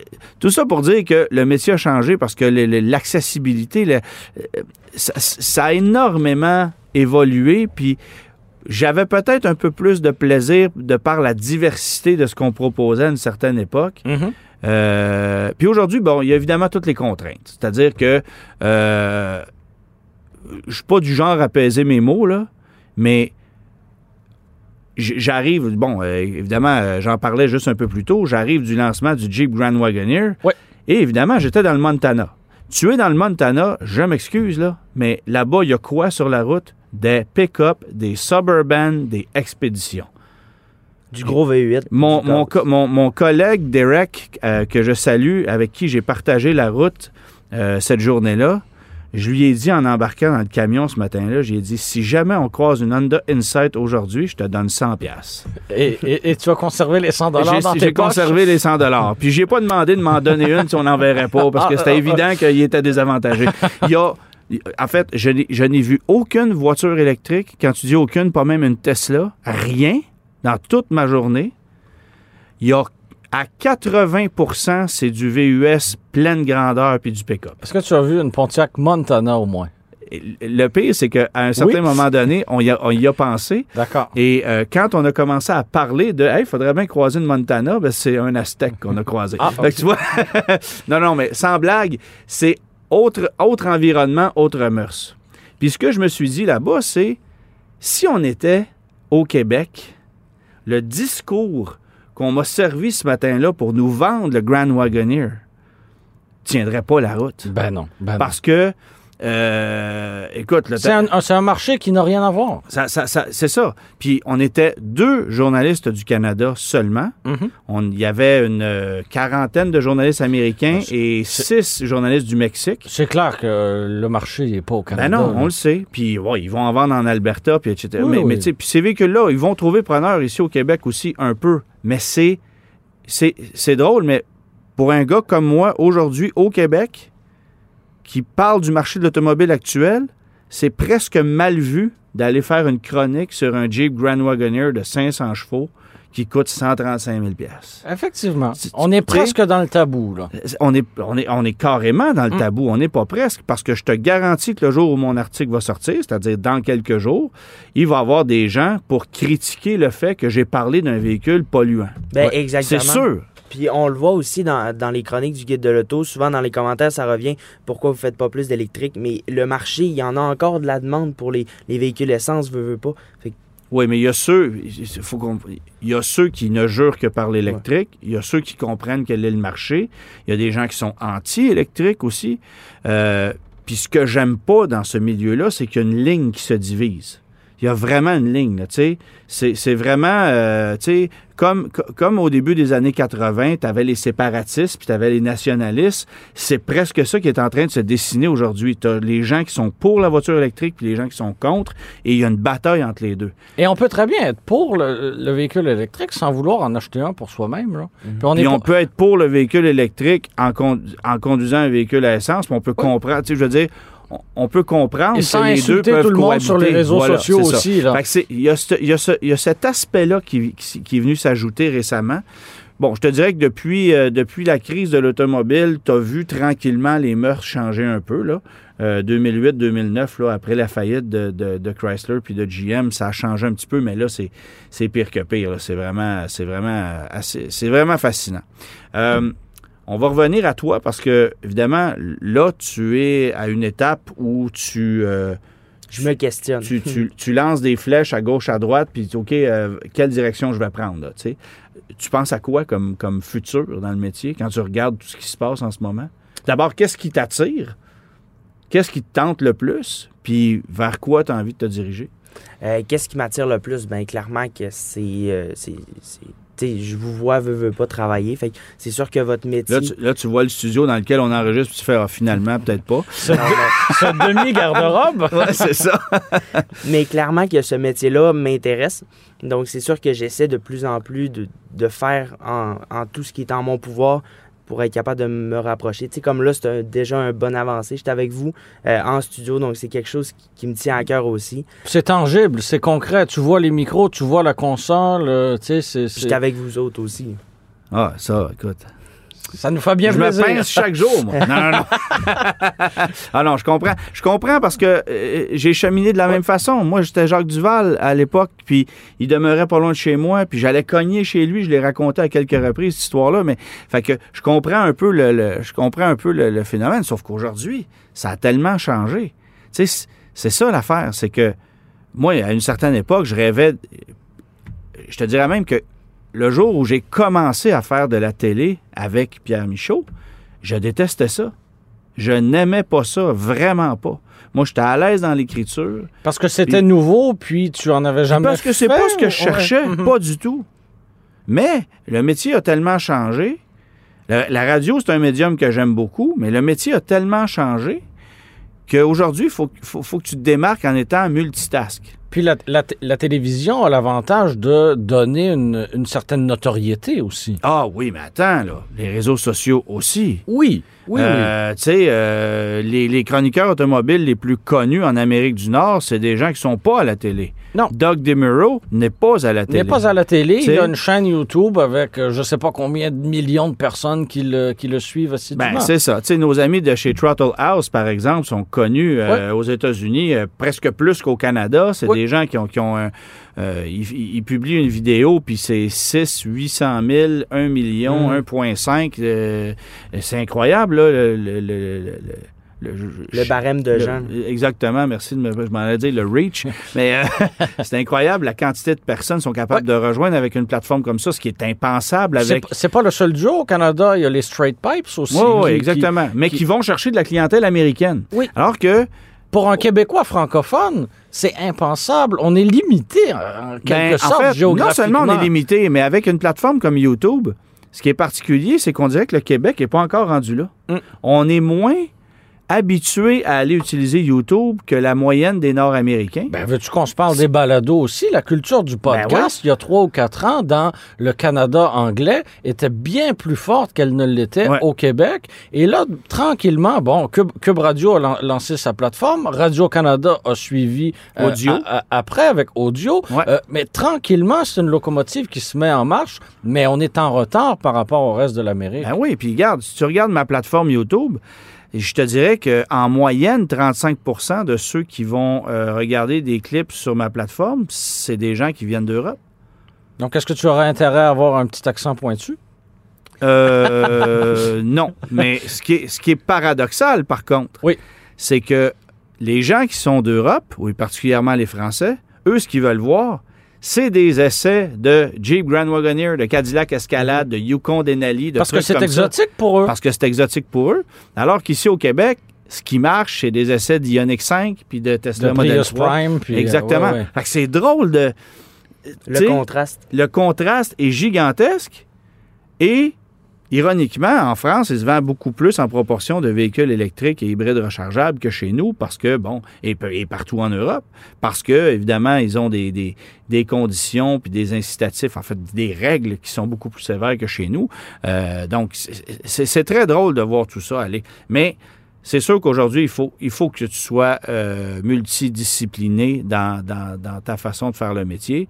Speaker 2: tout ça pour dire que le métier a changé parce que l'accessibilité, euh, ça, ça a énormément évolué, puis j'avais peut-être un peu plus de plaisir de par la diversité de ce qu'on proposait à une certaine époque.
Speaker 3: Mhm.
Speaker 2: Euh, puis aujourd'hui, bon, il y a évidemment toutes les contraintes. C'est-à-dire que euh, je suis pas du genre à peser mes mots, là, mais j'arrive, bon, euh, évidemment, euh, j'en parlais juste un peu plus tôt, j'arrive du lancement du Jeep Grand Wagoneer.
Speaker 3: Ouais.
Speaker 2: Et évidemment, j'étais dans le Montana. Tu es dans le Montana, je m'excuse, là, mais là-bas, il y a quoi sur la route? Des pick-up, des suburban, des expéditions.
Speaker 4: Du gros V8.
Speaker 2: Mon,
Speaker 4: du
Speaker 2: mon, co- mon- mon collègue Derek, euh, que je salue, avec qui j'ai partagé la route euh, cette journée-là, je lui ai dit en embarquant dans le camion ce matin-là, j'ai dit si jamais on croise une Honda Insight aujourd'hui, je te donne 100 pièces.
Speaker 3: Et, et- et tu as conservé les 100
Speaker 2: J'ai
Speaker 3: dans tes
Speaker 2: j'ai conservé les 100 dollars. Puis j'ai pas demandé de m'en donner une si on n'en verrait pas parce que c'était évident qu'il était désavantagé. Il y a en fait, je n'ai je n'ai vu aucune voiture électrique. Quand tu dis aucune, pas même une Tesla, rien dans toute ma journée. Il y a à 80% c'est du VUS pleine grandeur puis du pick-up.
Speaker 3: Est-ce que tu as vu une Pontiac Montana au moins?
Speaker 2: Le pire, c'est qu'à un certain
Speaker 3: Oui.
Speaker 2: moment donné, on y a, on y a pensé.
Speaker 3: D'accord.
Speaker 2: Et euh, quand on a commencé à parler de Hey, il faudrait bien croiser une Montana, ben, c'est un Aztec qu'on a croisé.
Speaker 3: Ah,
Speaker 2: tu vois, non, non, mais sans blague, c'est autre, autre environnement, autre mœurs. Puis ce que je me suis dit là-bas, c'est si on était au Québec, le discours qu'on m'a servi ce matin-là pour nous vendre le Grand Wagoneer tiendrait pas la route.
Speaker 3: Ben non. Ben non.
Speaker 2: Parce que euh, écoute, le
Speaker 3: C'est un, marché qui n'a rien à voir.
Speaker 2: ça- ça- ça- c'est ça. Puis on était deux journalistes du Canada seulement.
Speaker 3: Mhm.
Speaker 2: On- Il y avait une euh, quarantaine de journalistes américains
Speaker 3: Ah,
Speaker 2: et six journalistes du Mexique.
Speaker 3: C'est clair que euh, le marché n'est pas au
Speaker 2: Ben
Speaker 3: Canada.
Speaker 2: non,
Speaker 3: là.
Speaker 2: on le sait. Puis ouais, ils vont en vendre en Alberta, puis etc.
Speaker 3: Oui,
Speaker 2: mais
Speaker 3: oui.
Speaker 2: mais tu sais, puis ces véhicules-là, ils vont trouver preneur ici au Québec aussi un peu. Mais c'est c'est c'est drôle, mais pour un gars comme moi aujourd'hui au Québec qui parle du marché de l'automobile actuel, c'est presque mal vu d'aller faire une chronique sur un Jeep Grand Wagoneer de 500 chevaux qui coûte 135 000 pièces.
Speaker 3: Effectivement. On est presque dans le tabou, là.
Speaker 2: On est, on, est, on est carrément dans le
Speaker 3: Mm.
Speaker 2: tabou. On n'est pas presque parce que je te garantis que le jour où mon article va sortir, c'est-à-dire dans quelques jours, il va y avoir des gens pour critiquer le fait que j'ai parlé d'un véhicule polluant.
Speaker 4: Ben,
Speaker 2: C'est
Speaker 4: exactement.
Speaker 2: sûr.
Speaker 4: Puis on le voit aussi dans, dans les chroniques du guide de l'auto. Souvent dans les commentaires, ça revient pourquoi vous faites pas plus d'électrique? Mais le marché, il y en a encore de la demande pour les, les véhicules essence, veut, veut pas. Fait que
Speaker 2: Oui, mais il y a ceux, il faut il y a ceux qui ne jurent que par l'électrique. Il y a ceux qui comprennent quel est le marché. Il y a des gens qui sont anti-électriques aussi. Euh, puis ce que j'aime pas dans ce milieu-là, c'est qu'il y a une ligne qui se divise. Il y a vraiment une ligne, là, tu sais. C'est c'est vraiment, euh, tu sais, comme, co- comme au début des années 80, tu avais les séparatistes, puis tu avais les nationalistes. C'est presque ça qui est en train de se dessiner aujourd'hui. Tu as les gens qui sont pour la voiture électrique, puis les gens qui sont contre, et il y a une bataille entre les deux.
Speaker 3: Et on peut très bien être pour le, le véhicule électrique sans vouloir en acheter un pour soi-même. là. Puis on
Speaker 2: Puis
Speaker 3: est
Speaker 2: on
Speaker 3: pas-
Speaker 2: peut être pour le véhicule électrique en, con- en conduisant un véhicule à essence, puis on peut comprendre, tu sais, je veux dire, on, peut comprendre
Speaker 3: Et
Speaker 2: que les deux peuvent
Speaker 3: tout le monde sur les réseaux
Speaker 2: Voilà,
Speaker 3: sociaux aussi.
Speaker 2: Il y, a y y cet aspect-là qui, qui- qui est venu s'ajouter récemment. Bon, je te dirais que depuis, euh, depuis la crise de l'automobile, tu as vu tranquillement les mœurs changer un peu. Là. 2008-2009, là, après la faillite de, de- de Chrysler puis de GM, ça a changé un petit peu, mais là, c'est, pire que pire. C'est vraiment, vraiment, assez, vraiment fascinant. Euh, on va revenir à toi parce que, évidemment, là, tu es à une étape où tu... euh,
Speaker 4: je me questionne.
Speaker 2: tu, tu- tu lances des flèches à gauche, à droite, puis OK, euh, quelle direction je vais prendre? Là, tu sais? tu penses à quoi comme, comme futur dans le métier quand tu regardes tout ce qui se passe en ce moment? D'abord, qu'est-ce qui t'attire? Qu'est-ce qui te tente le plus? Puis vers quoi tu as envie de te diriger?
Speaker 4: Euh, Qu'est-ce qui m'attire le plus? Ben clairement que c'est. euh, c'est- c'est- je vous vois, veux, veux pas travailler. Fait que c'est sûr que votre métier.
Speaker 2: Là tu, là, tu vois le studio dans lequel on enregistre, puis tu fais, ah, finalement, peut-être pas.
Speaker 3: Ce, ce demi-garde-robe.
Speaker 2: Ouais, c'est ça.
Speaker 4: Mais clairement que ce métier-là m'intéresse. Donc, c'est sûr que j'essaie de plus en plus de, de faire en, en tout ce qui est en mon pouvoir pour être capable de me rapprocher. Tu sais, comme là, c'est un- déjà un bon avancé. J'étais avec vous euh, en studio, donc c'est quelque chose qui, qui me tient à cœur aussi.
Speaker 3: C'est tangible, c'est concret. Tu vois les micros, tu vois la console. euh, tu sais, c'est- c'est-
Speaker 4: J'étais avec vous autres aussi.
Speaker 2: Ah, ça, écoute.
Speaker 3: Ça nous fait bien
Speaker 2: je me
Speaker 3: plaisir.
Speaker 2: pince chaque jour, moi. Non, non, non. ah non, je comprends. Je comprends parce que euh, j'ai cheminé de la même façon. Moi, j'étais Jacques Duval à l'époque, puis il demeurait pas loin de chez moi, puis j'allais cogner chez lui. Je l'ai raconté à quelques reprises, cette histoire-là. Mais fait que je comprends un peu le, le- je comprends un peu le, le phénomène, sauf qu'aujourd'hui, ça a tellement changé. Tu sais, c'est ça l'affaire, c'est que moi, à une certaine époque, je rêvais. Je te dirais même que le jour où j'ai commencé à faire de la télé avec Pierre Michaud, je détestais ça. Je n'aimais pas ça, vraiment pas. Moi, j'étais à l'aise dans l'écriture.
Speaker 3: Parce que c'était
Speaker 2: Puis-
Speaker 3: nouveau, puis tu en avais jamais
Speaker 2: Parce que c'est pas ce que je cherchais,
Speaker 3: Mhm.
Speaker 2: pas du tout. Mais le métier a tellement changé. La, la radio, c'est un médium que j'aime beaucoup, mais le métier a tellement changé qu'aujourd'hui, il faut, faut, faut que tu te démarques en étant multitask.
Speaker 3: Puis la, la télévision a l'avantage de donner une, une certaine notoriété aussi.
Speaker 2: Ah oui, mais attends, là, les réseaux sociaux aussi.
Speaker 3: Oui, oui,
Speaker 2: Euh, Tu sais, euh, les, les chroniqueurs automobiles les plus connus en Amérique du Nord, c'est des gens qui sont pas à la télé.
Speaker 3: Non.
Speaker 2: Doug DeMuro n'est pas à la
Speaker 3: Il
Speaker 2: télé.
Speaker 3: n'est pas à la télé.
Speaker 2: T'sais-
Speaker 3: Il a une chaîne YouTube avec euh, je sais pas combien de millions de personnes qui le, qui le suivent assidûment.
Speaker 2: Ben, c'est ça. Tu sais, nos amis de chez Throttle House, par exemple, sont connus euh, aux États-Unis presque plus qu'au Canada. C'est
Speaker 3: Oui.
Speaker 2: des gens qui ont, qui ont un- euh, ils, ils publient une vidéo, puis c'est 6, 800 000, 1 million,
Speaker 3: Mm.
Speaker 2: 1,5. euh, c'est incroyable, là, le, le- le- le-
Speaker 4: Le barème de jeunes.
Speaker 2: Exactement, merci de me. Je m'en allais dire le reach. mais euh, c'est incroyable la quantité de personnes sont capables de rejoindre avec une plateforme comme ça, ce qui est impensable
Speaker 3: C'est
Speaker 2: avec.
Speaker 3: C'est pas le seul duo au Canada. Il y a les Straight Pipes aussi.
Speaker 2: Oui,
Speaker 3: qui-
Speaker 2: exactement. mais qui,
Speaker 3: qui-
Speaker 2: vont chercher de la clientèle américaine.
Speaker 3: Oui.
Speaker 2: Alors que
Speaker 3: Pour un Québécois francophone, c'est impensable. On est limité en quelque
Speaker 2: Ben, en
Speaker 3: sorte
Speaker 2: fait, non
Speaker 3: géographiquement.
Speaker 2: seulement on est limité, mais avec une plateforme comme YouTube, ce qui est particulier, c'est qu'on dirait que le Québec n'est pas encore rendu là.
Speaker 3: Mm.
Speaker 2: On est moins habitué à aller utiliser YouTube que la moyenne des Nord-Américains?
Speaker 3: Ben, veux-tu qu'on se parle des balados aussi? La culture du podcast,
Speaker 2: Ben
Speaker 3: il y a trois ou quatre ans, dans le Canada anglais, était bien plus forte qu'elle ne l'était
Speaker 2: Ouais.
Speaker 3: au Québec. Et là, tranquillement, bon, Cube, Cube Radio a lan- lancé sa plateforme, Radio-Canada a suivi euh,
Speaker 2: Audio.
Speaker 3: a- a- après avec audio.
Speaker 2: Ouais.
Speaker 3: Euh, mais tranquillement, c'est une locomotive qui se met en marche, mais on est en retard par rapport au reste de l'Amérique.
Speaker 2: Ben oui, puis regarde, si tu regardes ma plateforme YouTube, je te dirais qu'en moyenne, 35% de ceux qui vont euh, regarder des clips sur ma plateforme, c'est des gens qui viennent d'Europe.
Speaker 3: Donc, est-ce que tu aurais intérêt à avoir un petit accent pointu?
Speaker 2: Euh, non. Mais ce qui, est, ce qui est paradoxal, par contre,
Speaker 3: Oui.
Speaker 2: c'est que les gens qui sont d'Europe, ou particulièrement les Français, eux, ce qu'ils veulent voir, c'est des essais de Jeep Grand Wagoneer, de Cadillac Escalade, de Yukon Denali, de
Speaker 3: Parce que c'est
Speaker 2: ça.
Speaker 3: exotique pour eux.
Speaker 2: Parce que c'est exotique pour eux. Alors qu'ici au Québec, ce qui marche, c'est des essais d'Ioniq 5 puis de Tesla
Speaker 3: de
Speaker 2: Model
Speaker 3: Prius
Speaker 2: 3.
Speaker 3: Prime. puis, euh,
Speaker 2: Exactement.
Speaker 3: ouais, ouais.
Speaker 2: Fait que c'est drôle de.
Speaker 4: Le contraste.
Speaker 2: le contraste est gigantesque et ironiquement, en France, il se vend beaucoup plus en proportion de véhicules électriques et hybrides rechargeables que chez nous parce que, bon, et, partout en Europe, parce que, évidemment, ils ont des, des, conditions puis des incitatifs, en fait, des règles qui sont beaucoup plus sévères que chez nous. Euh, donc, c'est- très drôle de voir tout ça aller. Mais c'est sûr qu'aujourd'hui, il faut, il faut que tu sois euh, multidiscipliné dans, dans ta façon de faire le métier.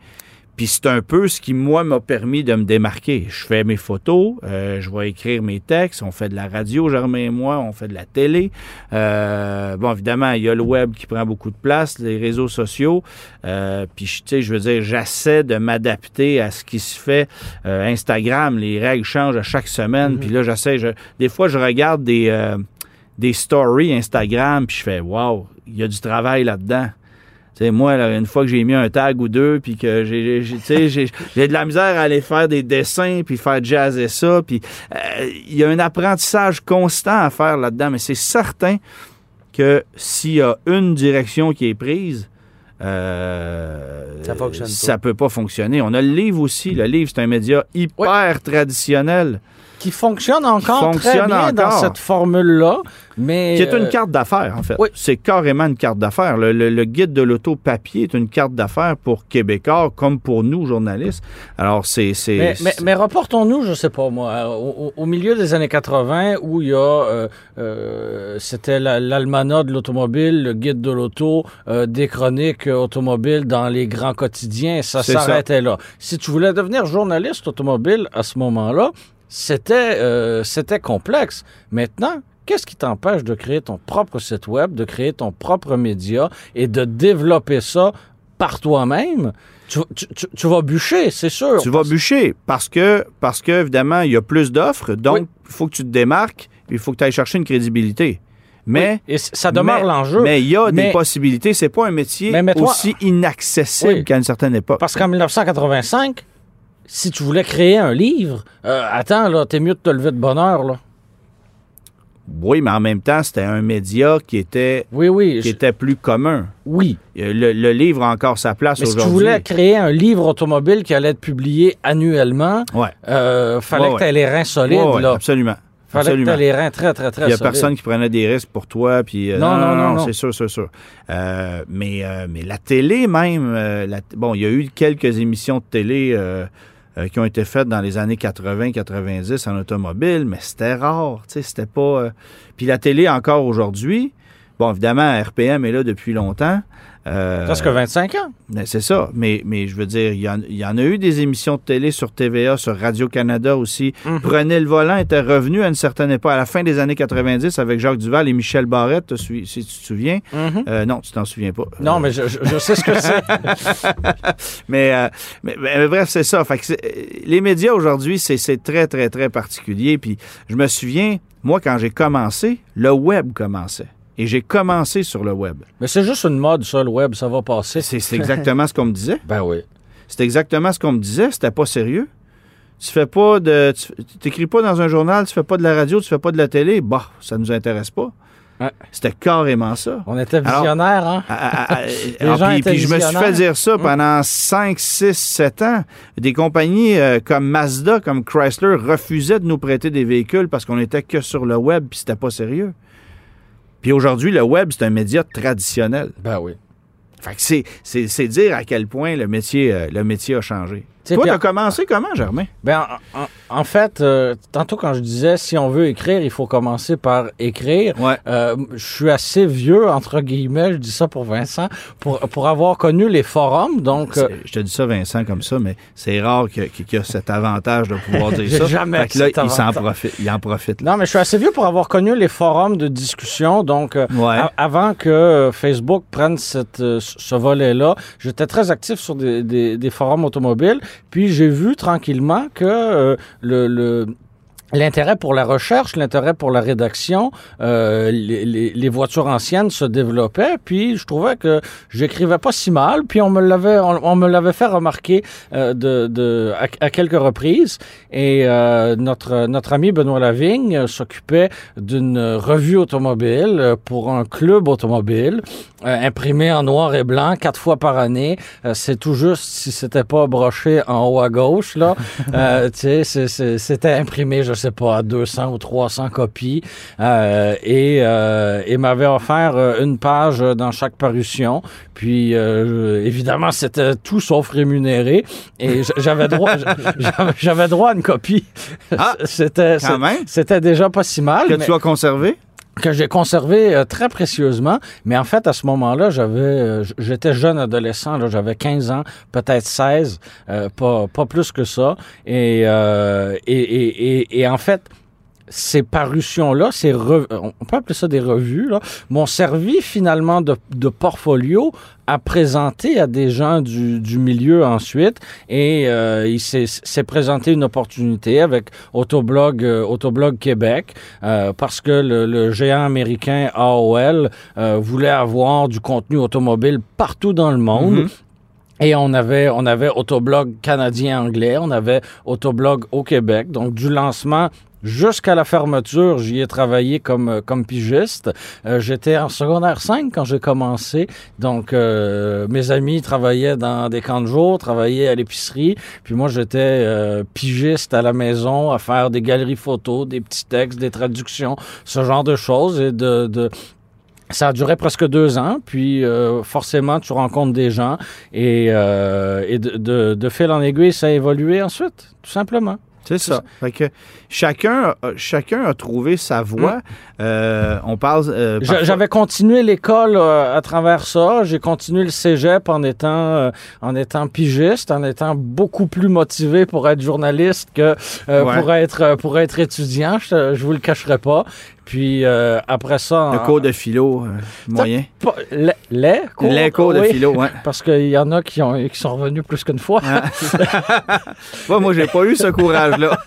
Speaker 2: Puis c'est un peu ce qui, moi, m'a permis de me démarquer. Je fais mes photos, euh, je vais écrire mes textes, on fait de la radio, Germain et moi, on fait de la télé. Euh, bon, évidemment, il y a le web qui prend beaucoup de place, les réseaux sociaux. Euh, puis, tu sais, je veux dire, j'essaie de m'adapter à ce qui se fait. Euh, Instagram, les règles changent à chaque semaine. Puis là, j'essaie, je, des fois, je regarde des, euh, des stories Instagram, puis je fais, wow, il y a du travail là-dedans. Sais, moi, là, une fois que j'ai mis un tag ou deux, puis que j'ai, j'ai- de la misère à aller faire des dessins, puis faire jazzer ça, puis euh, il y a un apprentissage constant à faire là-dedans, mais c'est certain que s'il y a une direction qui est prise, euh,
Speaker 4: Ça fonctionne pas.
Speaker 2: ça peut pas fonctionner. On a le livre aussi. Le livre, c'est un média hyper traditionnel,
Speaker 3: Qui fonctionne encore très
Speaker 2: Fonctionne
Speaker 3: bien dans cette formule-là. Mais,
Speaker 2: qui est une
Speaker 3: euh,
Speaker 2: carte d'affaires, en fait.
Speaker 3: oui.
Speaker 2: C'est carrément une carte d'affaires. Le, le- le guide de l'auto papier est une carte d'affaires pour Québécois comme pour nous, journalistes. Alors, c'est...
Speaker 3: Mais, mais, reportons-nous, je sais pas moi, euh, au, milieu des années 80 où il y a, euh, euh, c'était la- l'almanach de l'automobile, le guide de l'auto, euh, des chroniques automobiles dans les grands quotidiens, ça. s'arrêtait là. Si tu voulais devenir journaliste automobile à ce moment-là, c'était euh, c'était complexe. Maintenant, qu'est-ce qui t'empêche de créer ton propre site web, de créer ton propre média et de développer ça par toi-même? Tu, tu- tu- tu vas bûcher, c'est sûr.
Speaker 2: Tu vas bûcher parce que, parce que évidemment, il y a plus d'offres. Donc,
Speaker 3: Oui.
Speaker 2: il faut que tu te démarques. Il faut que tu ailles chercher une crédibilité. Mais...
Speaker 3: Oui, et ça demeure l'enjeu.
Speaker 2: Mais il y a
Speaker 3: Mais-
Speaker 2: des possibilités. C'est pas un métier
Speaker 3: Mais
Speaker 2: aussi inaccessible
Speaker 3: Oui.
Speaker 2: qu'à une certaine époque.
Speaker 3: Parce qu'en 1985, si tu voulais créer un livre, euh, attends, là, t'es mieux de te lever de bonne heure, là.
Speaker 2: Oui, mais en même temps, c'était un média qui était,
Speaker 3: Oui, oui.
Speaker 2: qui
Speaker 3: je-
Speaker 2: était plus commun.
Speaker 3: Oui.
Speaker 2: Euh, Le, le livre a encore sa place
Speaker 3: Mais si tu
Speaker 2: aujourd'hui.
Speaker 3: voulais créer un livre automobile qui allait être publié annuellement,
Speaker 2: Ouais.
Speaker 3: euh, fallait
Speaker 2: Ouais,
Speaker 3: que tu aies les reins solides,
Speaker 2: Ouais,
Speaker 3: là.
Speaker 2: absolument.
Speaker 3: Fallait que tu les reins très, très, très
Speaker 2: Il n'y a
Speaker 3: solides.
Speaker 2: personne qui prenait des risques pour toi. Puis, euh,
Speaker 3: Non, non, non, non.
Speaker 2: c'est sûr, c'est sûr. Euh, mais, mais la télé même, la- bon, il y a eu quelques émissions de télé euh, qui ont été faites dans les années 80-90 en automobile, mais c'était rare. tu sais, C'était pas. euh, Puis la télé encore aujourd'hui, bon, évidemment, RPM est là depuis longtemps. Euh,
Speaker 3: Presque 25 ans.
Speaker 2: ben, c'est ça, mais, mais je veux dire, il y, en, il y en a eu des émissions de télé sur TVA, sur Radio-Canada aussi.
Speaker 3: Mhm.
Speaker 2: Prenez le volant était revenu à une certaine époque, à la fin des années 90, avec Jacques Duval et Michel Barrette, si tu te souviens.
Speaker 3: Mhm.
Speaker 2: Euh, non, tu t'en souviens pas.
Speaker 3: Non, mais je, sais ce que c'est.
Speaker 2: mais, euh, mais- mais bref, c'est ça. Fait que c'est- euh, les médias aujourd'hui, c'est c'est très, très, très particulier. Puis je me souviens, moi, quand j'ai commencé, le web commençait. Et j'ai commencé sur le web.
Speaker 3: Mais c'est juste une mode, ça, le web, ça va passer.
Speaker 2: C'est exactement ce qu'on me disait.
Speaker 3: Ben oui.
Speaker 2: C'est exactement ce qu'on me disait. C'était pas sérieux. Tu fais pas de. Tu t'écris pas dans un journal, tu fais pas de la radio, tu fais pas de la télé. Bah, ça nous intéresse pas.
Speaker 3: Ouais.
Speaker 2: C'était carrément ça.
Speaker 3: On était
Speaker 2: Alors-
Speaker 3: visionnaires, hein?
Speaker 2: Ah, ah, ah, alors,
Speaker 3: gens
Speaker 2: puis,
Speaker 3: étaient
Speaker 2: puis je me suis fait dire ça pendant 5, 6, 7 ans. Des compagnies euh, comme Mazda, comme Chrysler refusaient de nous prêter des véhicules parce qu'on était que sur le web puis c'était pas sérieux. Puis aujourd'hui, le web, c'est un média traditionnel.
Speaker 3: Ben oui.
Speaker 2: Fait que c'est, dire à quel point le métier, euh, le métier a changé.
Speaker 3: T'sais,
Speaker 2: Toi, t'as
Speaker 3: en-
Speaker 2: commencé comment, Germain?
Speaker 3: Ben, en, en- en fait, euh, tantôt quand je disais si on veut écrire, il faut commencer par écrire.
Speaker 2: Ouais.
Speaker 3: Euh, je suis assez vieux, entre guillemets, je dis ça pour Vincent, pour, pour avoir connu les forums. Donc, euh,
Speaker 2: Je te dis ça, Vincent, comme ça, mais c'est rare qu'il y a cet avantage de pouvoir dire ça.
Speaker 3: jamais
Speaker 2: Fait que là, il
Speaker 3: avantage.
Speaker 2: profite. Il en profite. là.
Speaker 3: non, mais je suis assez vieux pour avoir connu les forums de discussion. Donc,
Speaker 2: Ouais.
Speaker 3: avant que Facebook prenne cette, ce volet-là, j'étais très actif sur des, des- des forums automobiles. Puis j'ai vu tranquillement que euh, le, le- L'intérêt pour la recherche, l'intérêt pour la rédaction, euh, les, les- les voitures anciennes se développaient, puis je trouvais que j'écrivais pas si mal, puis on me l'avait, on, on me l'avait fait remarquer euh, de, de, à, à quelques reprises. Et euh, notre notre ami Benoît Lavigne euh, s'occupait d'une revue automobile euh, pour un club automobile, euh, imprimé en noir et blanc quatre fois par année. Euh, c'est tout juste si c'était pas broché en haut à gauche là. Euh, tu sais, c'était imprimé, je sais pas, à 200 ou 300 copies. Euh, et euh, et m'avait offert euh, une page dans chaque parution. Puis euh, évidemment, c'était tout sauf rémunéré. Et j'avais droit, j'avais- droit à une copie.
Speaker 2: Ah,
Speaker 3: c'était
Speaker 2: Quand même?
Speaker 3: c'était déjà pas si mal.
Speaker 2: Que
Speaker 3: mais-
Speaker 2: tu as conservé?
Speaker 3: Que j'ai conservé euh, très précieusement. Mais en fait, à ce moment-là, j'avais, euh, j'étais jeune adolescent, là, j'avais 15 ans, peut-être 16, euh, pas, pas plus que ça. Et, et, et, et en fait, ces parutions-là, ces rev- on peut appeler ça des revues, là, m'ont servi finalement de, de portfolio à présenter à des gens du, du milieu ensuite. Et euh, il s'est présenté une opportunité avec Autoblog, euh, Autoblog Québec, euh, parce que le, le géant américain AOL euh, voulait avoir du contenu automobile partout dans le monde.
Speaker 2: Mhm.
Speaker 3: Et on avait, on avait Autoblog canadien-anglais, on avait Autoblog au Québec. Donc, du lancement jusqu'à la fermeture, j'y ai travaillé comme, euh, comme pigiste. Euh, J'étais en secondaire 5 quand j'ai commencé. Donc, euh, mes amis travaillaient dans des camps de jour, travaillaient à l'épicerie. Puis moi, j'étais euh, pigiste à la maison à faire des galeries photos, des petits textes, des traductions, ce genre de choses. Et de, de ça a duré presque deux ans, puis euh, forcément, tu rencontres des gens et, euh, et de, de, de fil en aiguille, ça a évolué ensuite, tout simplement.
Speaker 2: C'est ça. Fait que chacun, a- chacun a trouvé sa voie. Euh, on parle. euh, parfois-
Speaker 3: J'avais continué l'école euh, à travers ça. J'ai continué le cégep en étant, euh, en étant pigiste, en étant beaucoup plus motivé pour être journaliste que euh,
Speaker 2: Ouais.
Speaker 3: pour, être, euh, pour être étudiant. Je, je vous le cacherai pas. Puis euh, après ça...
Speaker 2: Le cours de philo euh, moyen.
Speaker 3: pas- les, les cours,
Speaker 2: Les cours de philo, ouais.
Speaker 3: Parce qu'il y en a qui, ont, qui sont revenus plus qu'une fois.
Speaker 2: Ouais, moi, j'ai pas eu ce courage-là.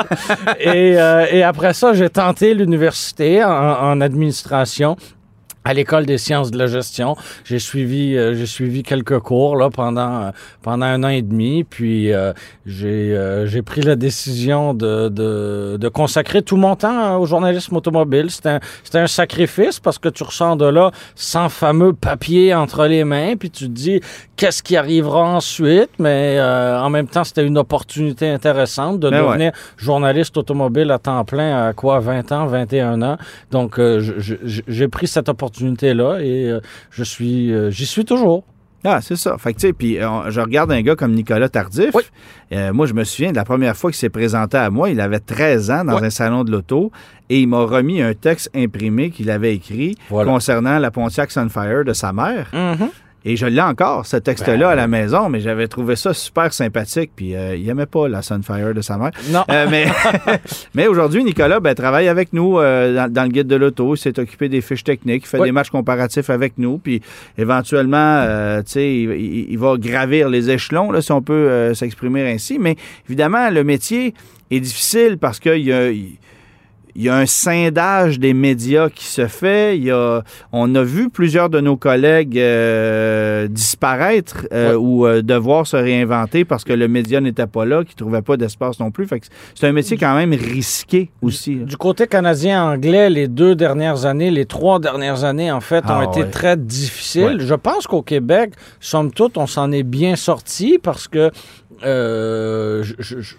Speaker 3: et, euh, et après ça, j'ai tenté l'université en, en administration. À l'école des sciences de la gestion, j'ai suivi euh, j'ai suivi quelques cours là pendant euh, pendant un an et demi, puis euh, j'ai euh, j'ai pris la décision de, de de consacrer tout mon temps hein, au journalisme automobile. C'était un un sacrifice parce que tu ressors de là sans fameux papier entre les mains, puis tu te dis qu'est-ce qui arrivera ensuite, mais euh, en même temps c'était une opportunité intéressante de
Speaker 2: Ben ouais.
Speaker 3: devenir journaliste automobile à temps plein à quoi 20 ans, 21 ans. Donc euh, j'ai pris cette opportunité là et euh, je suis j'y suis toujours.
Speaker 2: Ah, c'est ça. Fait que, tu sais, puis je regarde un gars comme Nicolas Tardif.
Speaker 3: Oui.
Speaker 2: Euh, moi, je me souviens de la première fois qu'il s'est présenté à moi, il avait 13 ans dans
Speaker 3: Oui.
Speaker 2: un salon de l'auto et il m'a remis un texte imprimé qu'il avait écrit
Speaker 3: Voilà.
Speaker 2: concernant la Pontiac Sunfire de sa mère. Et je l'ai encore, ce texte-là,
Speaker 3: Ben
Speaker 2: à la maison, mais j'avais trouvé ça super sympathique. Puis euh, il aimait pas la Sunfire de sa mère.
Speaker 3: Non.
Speaker 2: Euh, mais mais aujourd'hui, Nicolas ben, travaille avec nous euh, dans, dans le guide de l'auto. Il s'est occupé des fiches techniques. Il fait
Speaker 3: Oui.
Speaker 2: des matchs comparatifs avec nous. Puis éventuellement, tu sais, il, il- il va gravir les échelons, là, si on peut s'exprimer ainsi. Mais évidemment, le métier est difficile parce qu'il y a. il- il y a un scindage des médias qui se fait. Il y a, on a vu plusieurs de nos collègues euh, disparaître euh, ou euh, devoir se réinventer parce que le média n'était pas là, qu'ils ne trouvaient pas d'espace non plus. Fait que c'est un métier quand même risqué aussi.
Speaker 3: Du côté canadien-anglais, les deux dernières années, les trois dernières années, en fait,
Speaker 2: Ah,
Speaker 3: ont été
Speaker 2: ouais.
Speaker 3: très difficiles. Je pense qu'au Québec, somme toute, on s'en est bien sorti parce que je- je- je-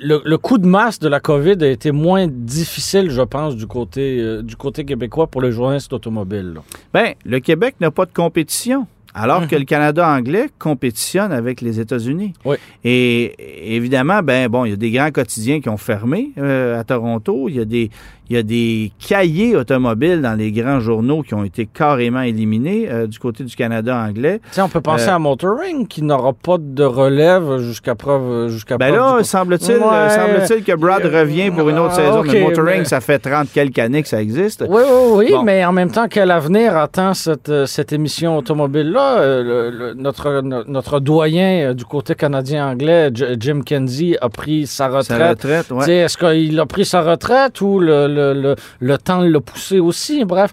Speaker 3: le, le coup de masse de la COVID a été moins difficile, je pense, du côté, euh, du côté québécois pour les journalistes automobiles. là.
Speaker 2: Ben, le Québec n'a pas de compétition. Alors que le Canada anglais compétitionne avec les États-Unis.
Speaker 3: Oui.
Speaker 2: Et évidemment, ben bon, il y a des grands quotidiens qui ont fermé euh, à Toronto. Il y a des il y a des cahiers automobiles dans les grands journaux qui ont été carrément éliminés euh, du côté du Canada anglais.
Speaker 3: On peut penser
Speaker 2: Euh,
Speaker 3: à Motoring qui n'aura pas de relève jusqu'à preuve jusqu'à
Speaker 2: Ben
Speaker 3: preuve
Speaker 2: là,
Speaker 3: du-
Speaker 2: semble-t-il
Speaker 3: Ouais.
Speaker 2: euh, semble-t-il que Brad revient pour une autre
Speaker 3: ah,
Speaker 2: saison
Speaker 3: ok,
Speaker 2: de Motoring.
Speaker 3: mais-
Speaker 2: Ça fait 30 quelques années que ça existe.
Speaker 3: Oui, oui, oui,
Speaker 2: Bon.
Speaker 3: mais en même temps, quel avenir attend cette, cette émission automobile-là? Le- le- notre, no- notre doyen du côté canadien-anglais, Jim Kenzie, a pris sa
Speaker 2: Sa
Speaker 3: retraite.
Speaker 2: retraite, ouais.
Speaker 3: Est-ce qu'il a pris sa retraite ou le, le, le, le temps l'a poussé aussi? Bref,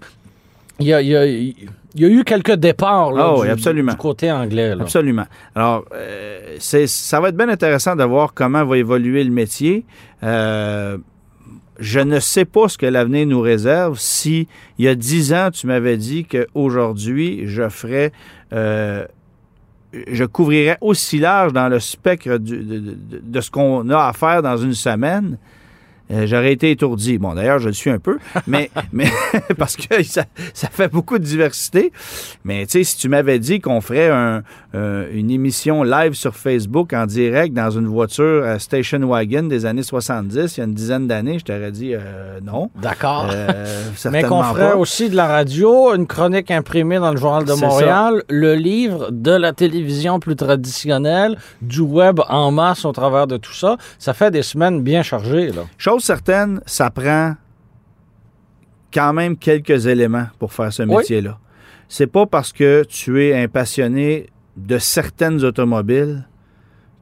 Speaker 3: il y a, il y a- il y a eu quelques départs là,
Speaker 2: Ah
Speaker 3: du,
Speaker 2: absolument.
Speaker 3: du côté anglais. là.
Speaker 2: Absolument. Alors, euh, c'est, ça va être bien intéressant de voir comment va évoluer le métier. Euh, je ne sais pas ce que l'avenir nous réserve. Si, il y a dix ans, tu m'avais dit qu'aujourd'hui, je ferais... euh, je couvrirais aussi large dans le spectre du- de, de- de ce qu'on a à faire dans une semaine. Euh, J'aurais été étourdi. Bon, d'ailleurs, je le suis un peu, mais, mais parce que ça, ça fait beaucoup de diversité. Mais tu sais, si tu m'avais dit qu'on ferait un, euh, une émission live sur Facebook en direct dans une voiture à station wagon des années 70, il y a une dizaine d'années, je t'aurais dit euh, non.
Speaker 3: D'accord.
Speaker 2: Euh,
Speaker 3: Mais qu'on ferait
Speaker 2: pas.
Speaker 3: aussi de la radio, une chronique imprimée dans le Journal de. Montréal, le livre de la télévision plus traditionnelle, du web en masse au travers de tout ça. Ça fait des semaines bien chargées. Là.
Speaker 2: Chose certaine, ça prend quand même quelques éléments pour faire ce
Speaker 3: Oui.
Speaker 2: métier-là. C'est pas parce que tu es un passionné de certaines automobiles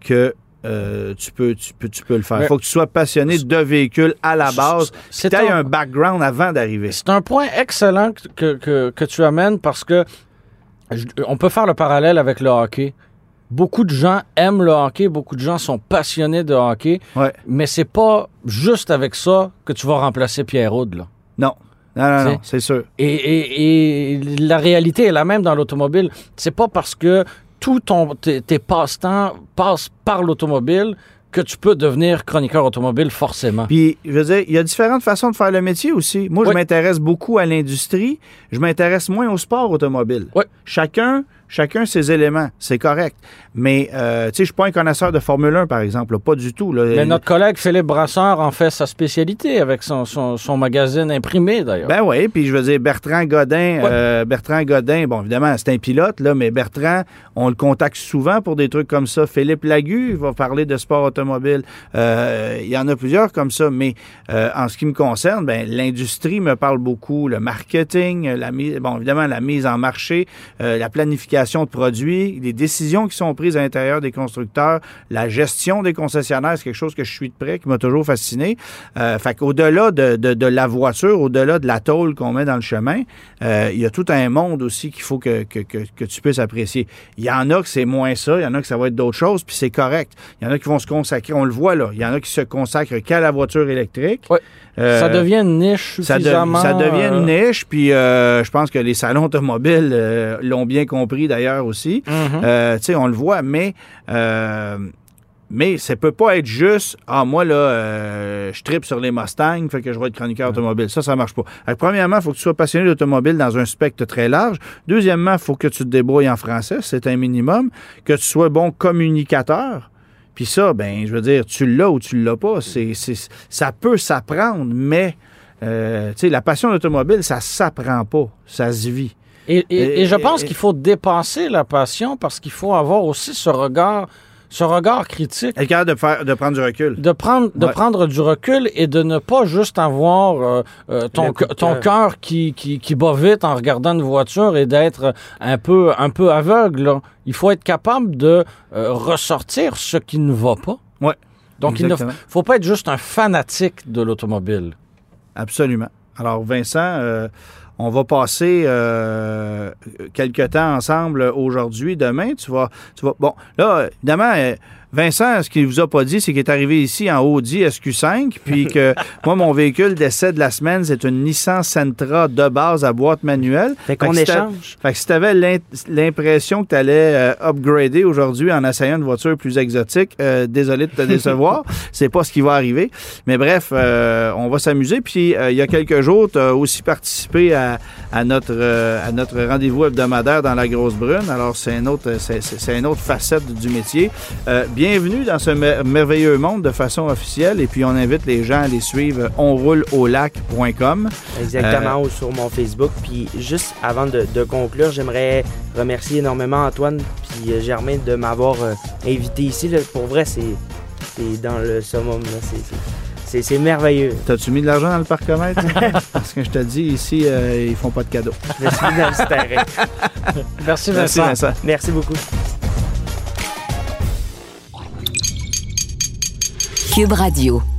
Speaker 2: que euh, tu, peux, tu, peux, tu peux le faire. Il faut que tu sois passionné de véhicules à la base. Tu aies
Speaker 3: un-
Speaker 2: un background avant d'arriver.
Speaker 3: C'est un point excellent que, que, que tu amènes parce que je- on peut faire le parallèle avec le hockey. Beaucoup de gens aiment le hockey, beaucoup de gens sont passionnés de hockey,
Speaker 2: Ouais.
Speaker 3: mais c'est pas juste avec ça que tu vas remplacer Pierre là.
Speaker 2: Non. Non, non,
Speaker 3: C'est-
Speaker 2: non, c'est sûr.
Speaker 3: Et, et- et la réalité est la même dans l'automobile. C'est pas parce que tout ton, tes, tes passe-temps passent par l'automobile que tu peux devenir chroniqueur automobile forcément.
Speaker 2: Puis, je veux dire, il y a différentes façons de faire le métier aussi. Moi,
Speaker 3: Oui.
Speaker 2: je m'intéresse beaucoup à l'industrie. Je m'intéresse moins au sport automobile.
Speaker 3: Oui.
Speaker 2: Chacun, chacun ses éléments. C'est correct. Mais, euh, tu sais, je suis pas un connaisseur de Formule 1, par exemple. là. Pas du tout. là.
Speaker 3: Mais notre collègue Philippe Brasseur en fait sa spécialité avec son, son, son magazine imprimé d'ailleurs.
Speaker 2: Ben oui, puis je veux dire, Bertrand Godin,
Speaker 3: Ouais.
Speaker 2: euh, Bertrand Godin, bon, évidemment, c'est un pilote, là, mais Bertrand, on le contacte souvent pour des trucs comme ça. Philippe Lagu va parler de sport automobile. Euh, Il y en a plusieurs comme ça, mais euh, en ce qui me concerne, ben, l'industrie me parle beaucoup, le marketing, la mise, bon, évidemment, la mise en marché, la planification de produits, les décisions qui sont prises à l'intérieur des constructeurs, la gestion des concessionnaires, c'est quelque chose que je suis de près, qui m'a toujours fasciné. Euh, fait qu'au-delà de, de, de la voiture, au-delà de la tôle qu'on met dans le chemin, euh, il y a tout un monde aussi qu'il faut que, que, que, que tu puisses apprécier. Il y en a que c'est moins ça, il y en a que ça va être d'autres choses, puis c'est correct. Il y en a qui vont se consacrer, on le voit là, il y en a qui se consacrent qu'à la voiture électrique. Euh,
Speaker 3: ça devient une niche
Speaker 2: ça, de-
Speaker 3: suffisamment...
Speaker 2: ça devient une
Speaker 3: euh,
Speaker 2: niche, puis je pense que les salons automobiles l'ont bien compris d'ailleurs aussi.
Speaker 3: mhm.
Speaker 2: Euh, tu sais, on le voit, mais euh, mais ça peut pas être juste ah moi là euh, je tripe sur les Mustangs, fait que je vais être chroniqueur automobile. Ça, ça marche pas. Alors, premièrement, il faut que tu sois passionné d'automobile dans un spectre très large. Deuxièmement, il faut que tu te débrouilles en français, c'est un minimum. Que tu sois bon communicateur. Puis ça, ben, je veux dire, tu l'as ou tu l'as pas. C'est, c'est- ça peut s'apprendre, mais euh, la passion d'automobile, ça s'apprend pas, ça se vit.
Speaker 3: Et, et- et je
Speaker 2: Et-
Speaker 3: pense
Speaker 2: et-
Speaker 3: qu'il faut dépasser la passion parce qu'il faut avoir aussi ce regard, ce regard critique.
Speaker 2: Capable de, faire, de prendre du recul.
Speaker 3: De prendre, de
Speaker 2: Ouais.
Speaker 3: prendre du recul et de ne pas juste avoir euh, euh, ton, ton
Speaker 4: cœur.
Speaker 3: qui, qui, qui bat vite en regardant une voiture et d'être un peu, un peu aveugle. là. Il faut être capable de euh, ressortir ce qui ne va pas.
Speaker 2: Ouais.
Speaker 3: Donc, il ne faut pas être juste un fanatique de l'automobile.
Speaker 2: Absolument. Alors, Vincent, on va passer euh, quelques temps ensemble aujourd'hui. Demain, tu vas, tu vas. Bon, là, évidemment, euh, Vincent, ce qu'il vous a pas dit, c'est qu'il est arrivé ici en Audi SQ5, puis que moi, mon véhicule d'essai de la semaine, c'est une Nissan Sentra de base à boîte manuelle.
Speaker 4: Fait qu'on échange.
Speaker 2: Fait que si tu avais l'impression que tu allais upgrader aujourd'hui en essayant une voiture plus exotique, euh, désolé de te décevoir, c'est pas ce qui va arriver. Mais bref, euh, on va s'amuser. Puis euh, il y a quelques jours, tu as aussi participé à, à notre, euh, à notre rendez-vous hebdomadaire dans la Grosse Brune. Alors c'est un autre, c'est, une autre facette du métier. Euh, bienvenue dans ce mer- merveilleux monde de façon officielle. Et puis on invite les gens à les suivre onrouleaulac.com.
Speaker 4: Exactement, ou sur mon Facebook. Puis juste avant de, de conclure, j'aimerais remercier énormément Antoine puis euh, Germain de m'avoir euh, invité ici. là. Pour vrai, c'est dans le summum. C'est- merveilleux.
Speaker 2: T'as-tu mis de l'argent dans le parcomètre? Parce que je te dis, ici, euh, ils font pas de cadeaux.
Speaker 4: Je suis dans le terrain.
Speaker 3: Merci,
Speaker 2: Merci,
Speaker 3: Vincent.
Speaker 2: Vincent.
Speaker 4: Merci beaucoup.
Speaker 1: Cube Radio.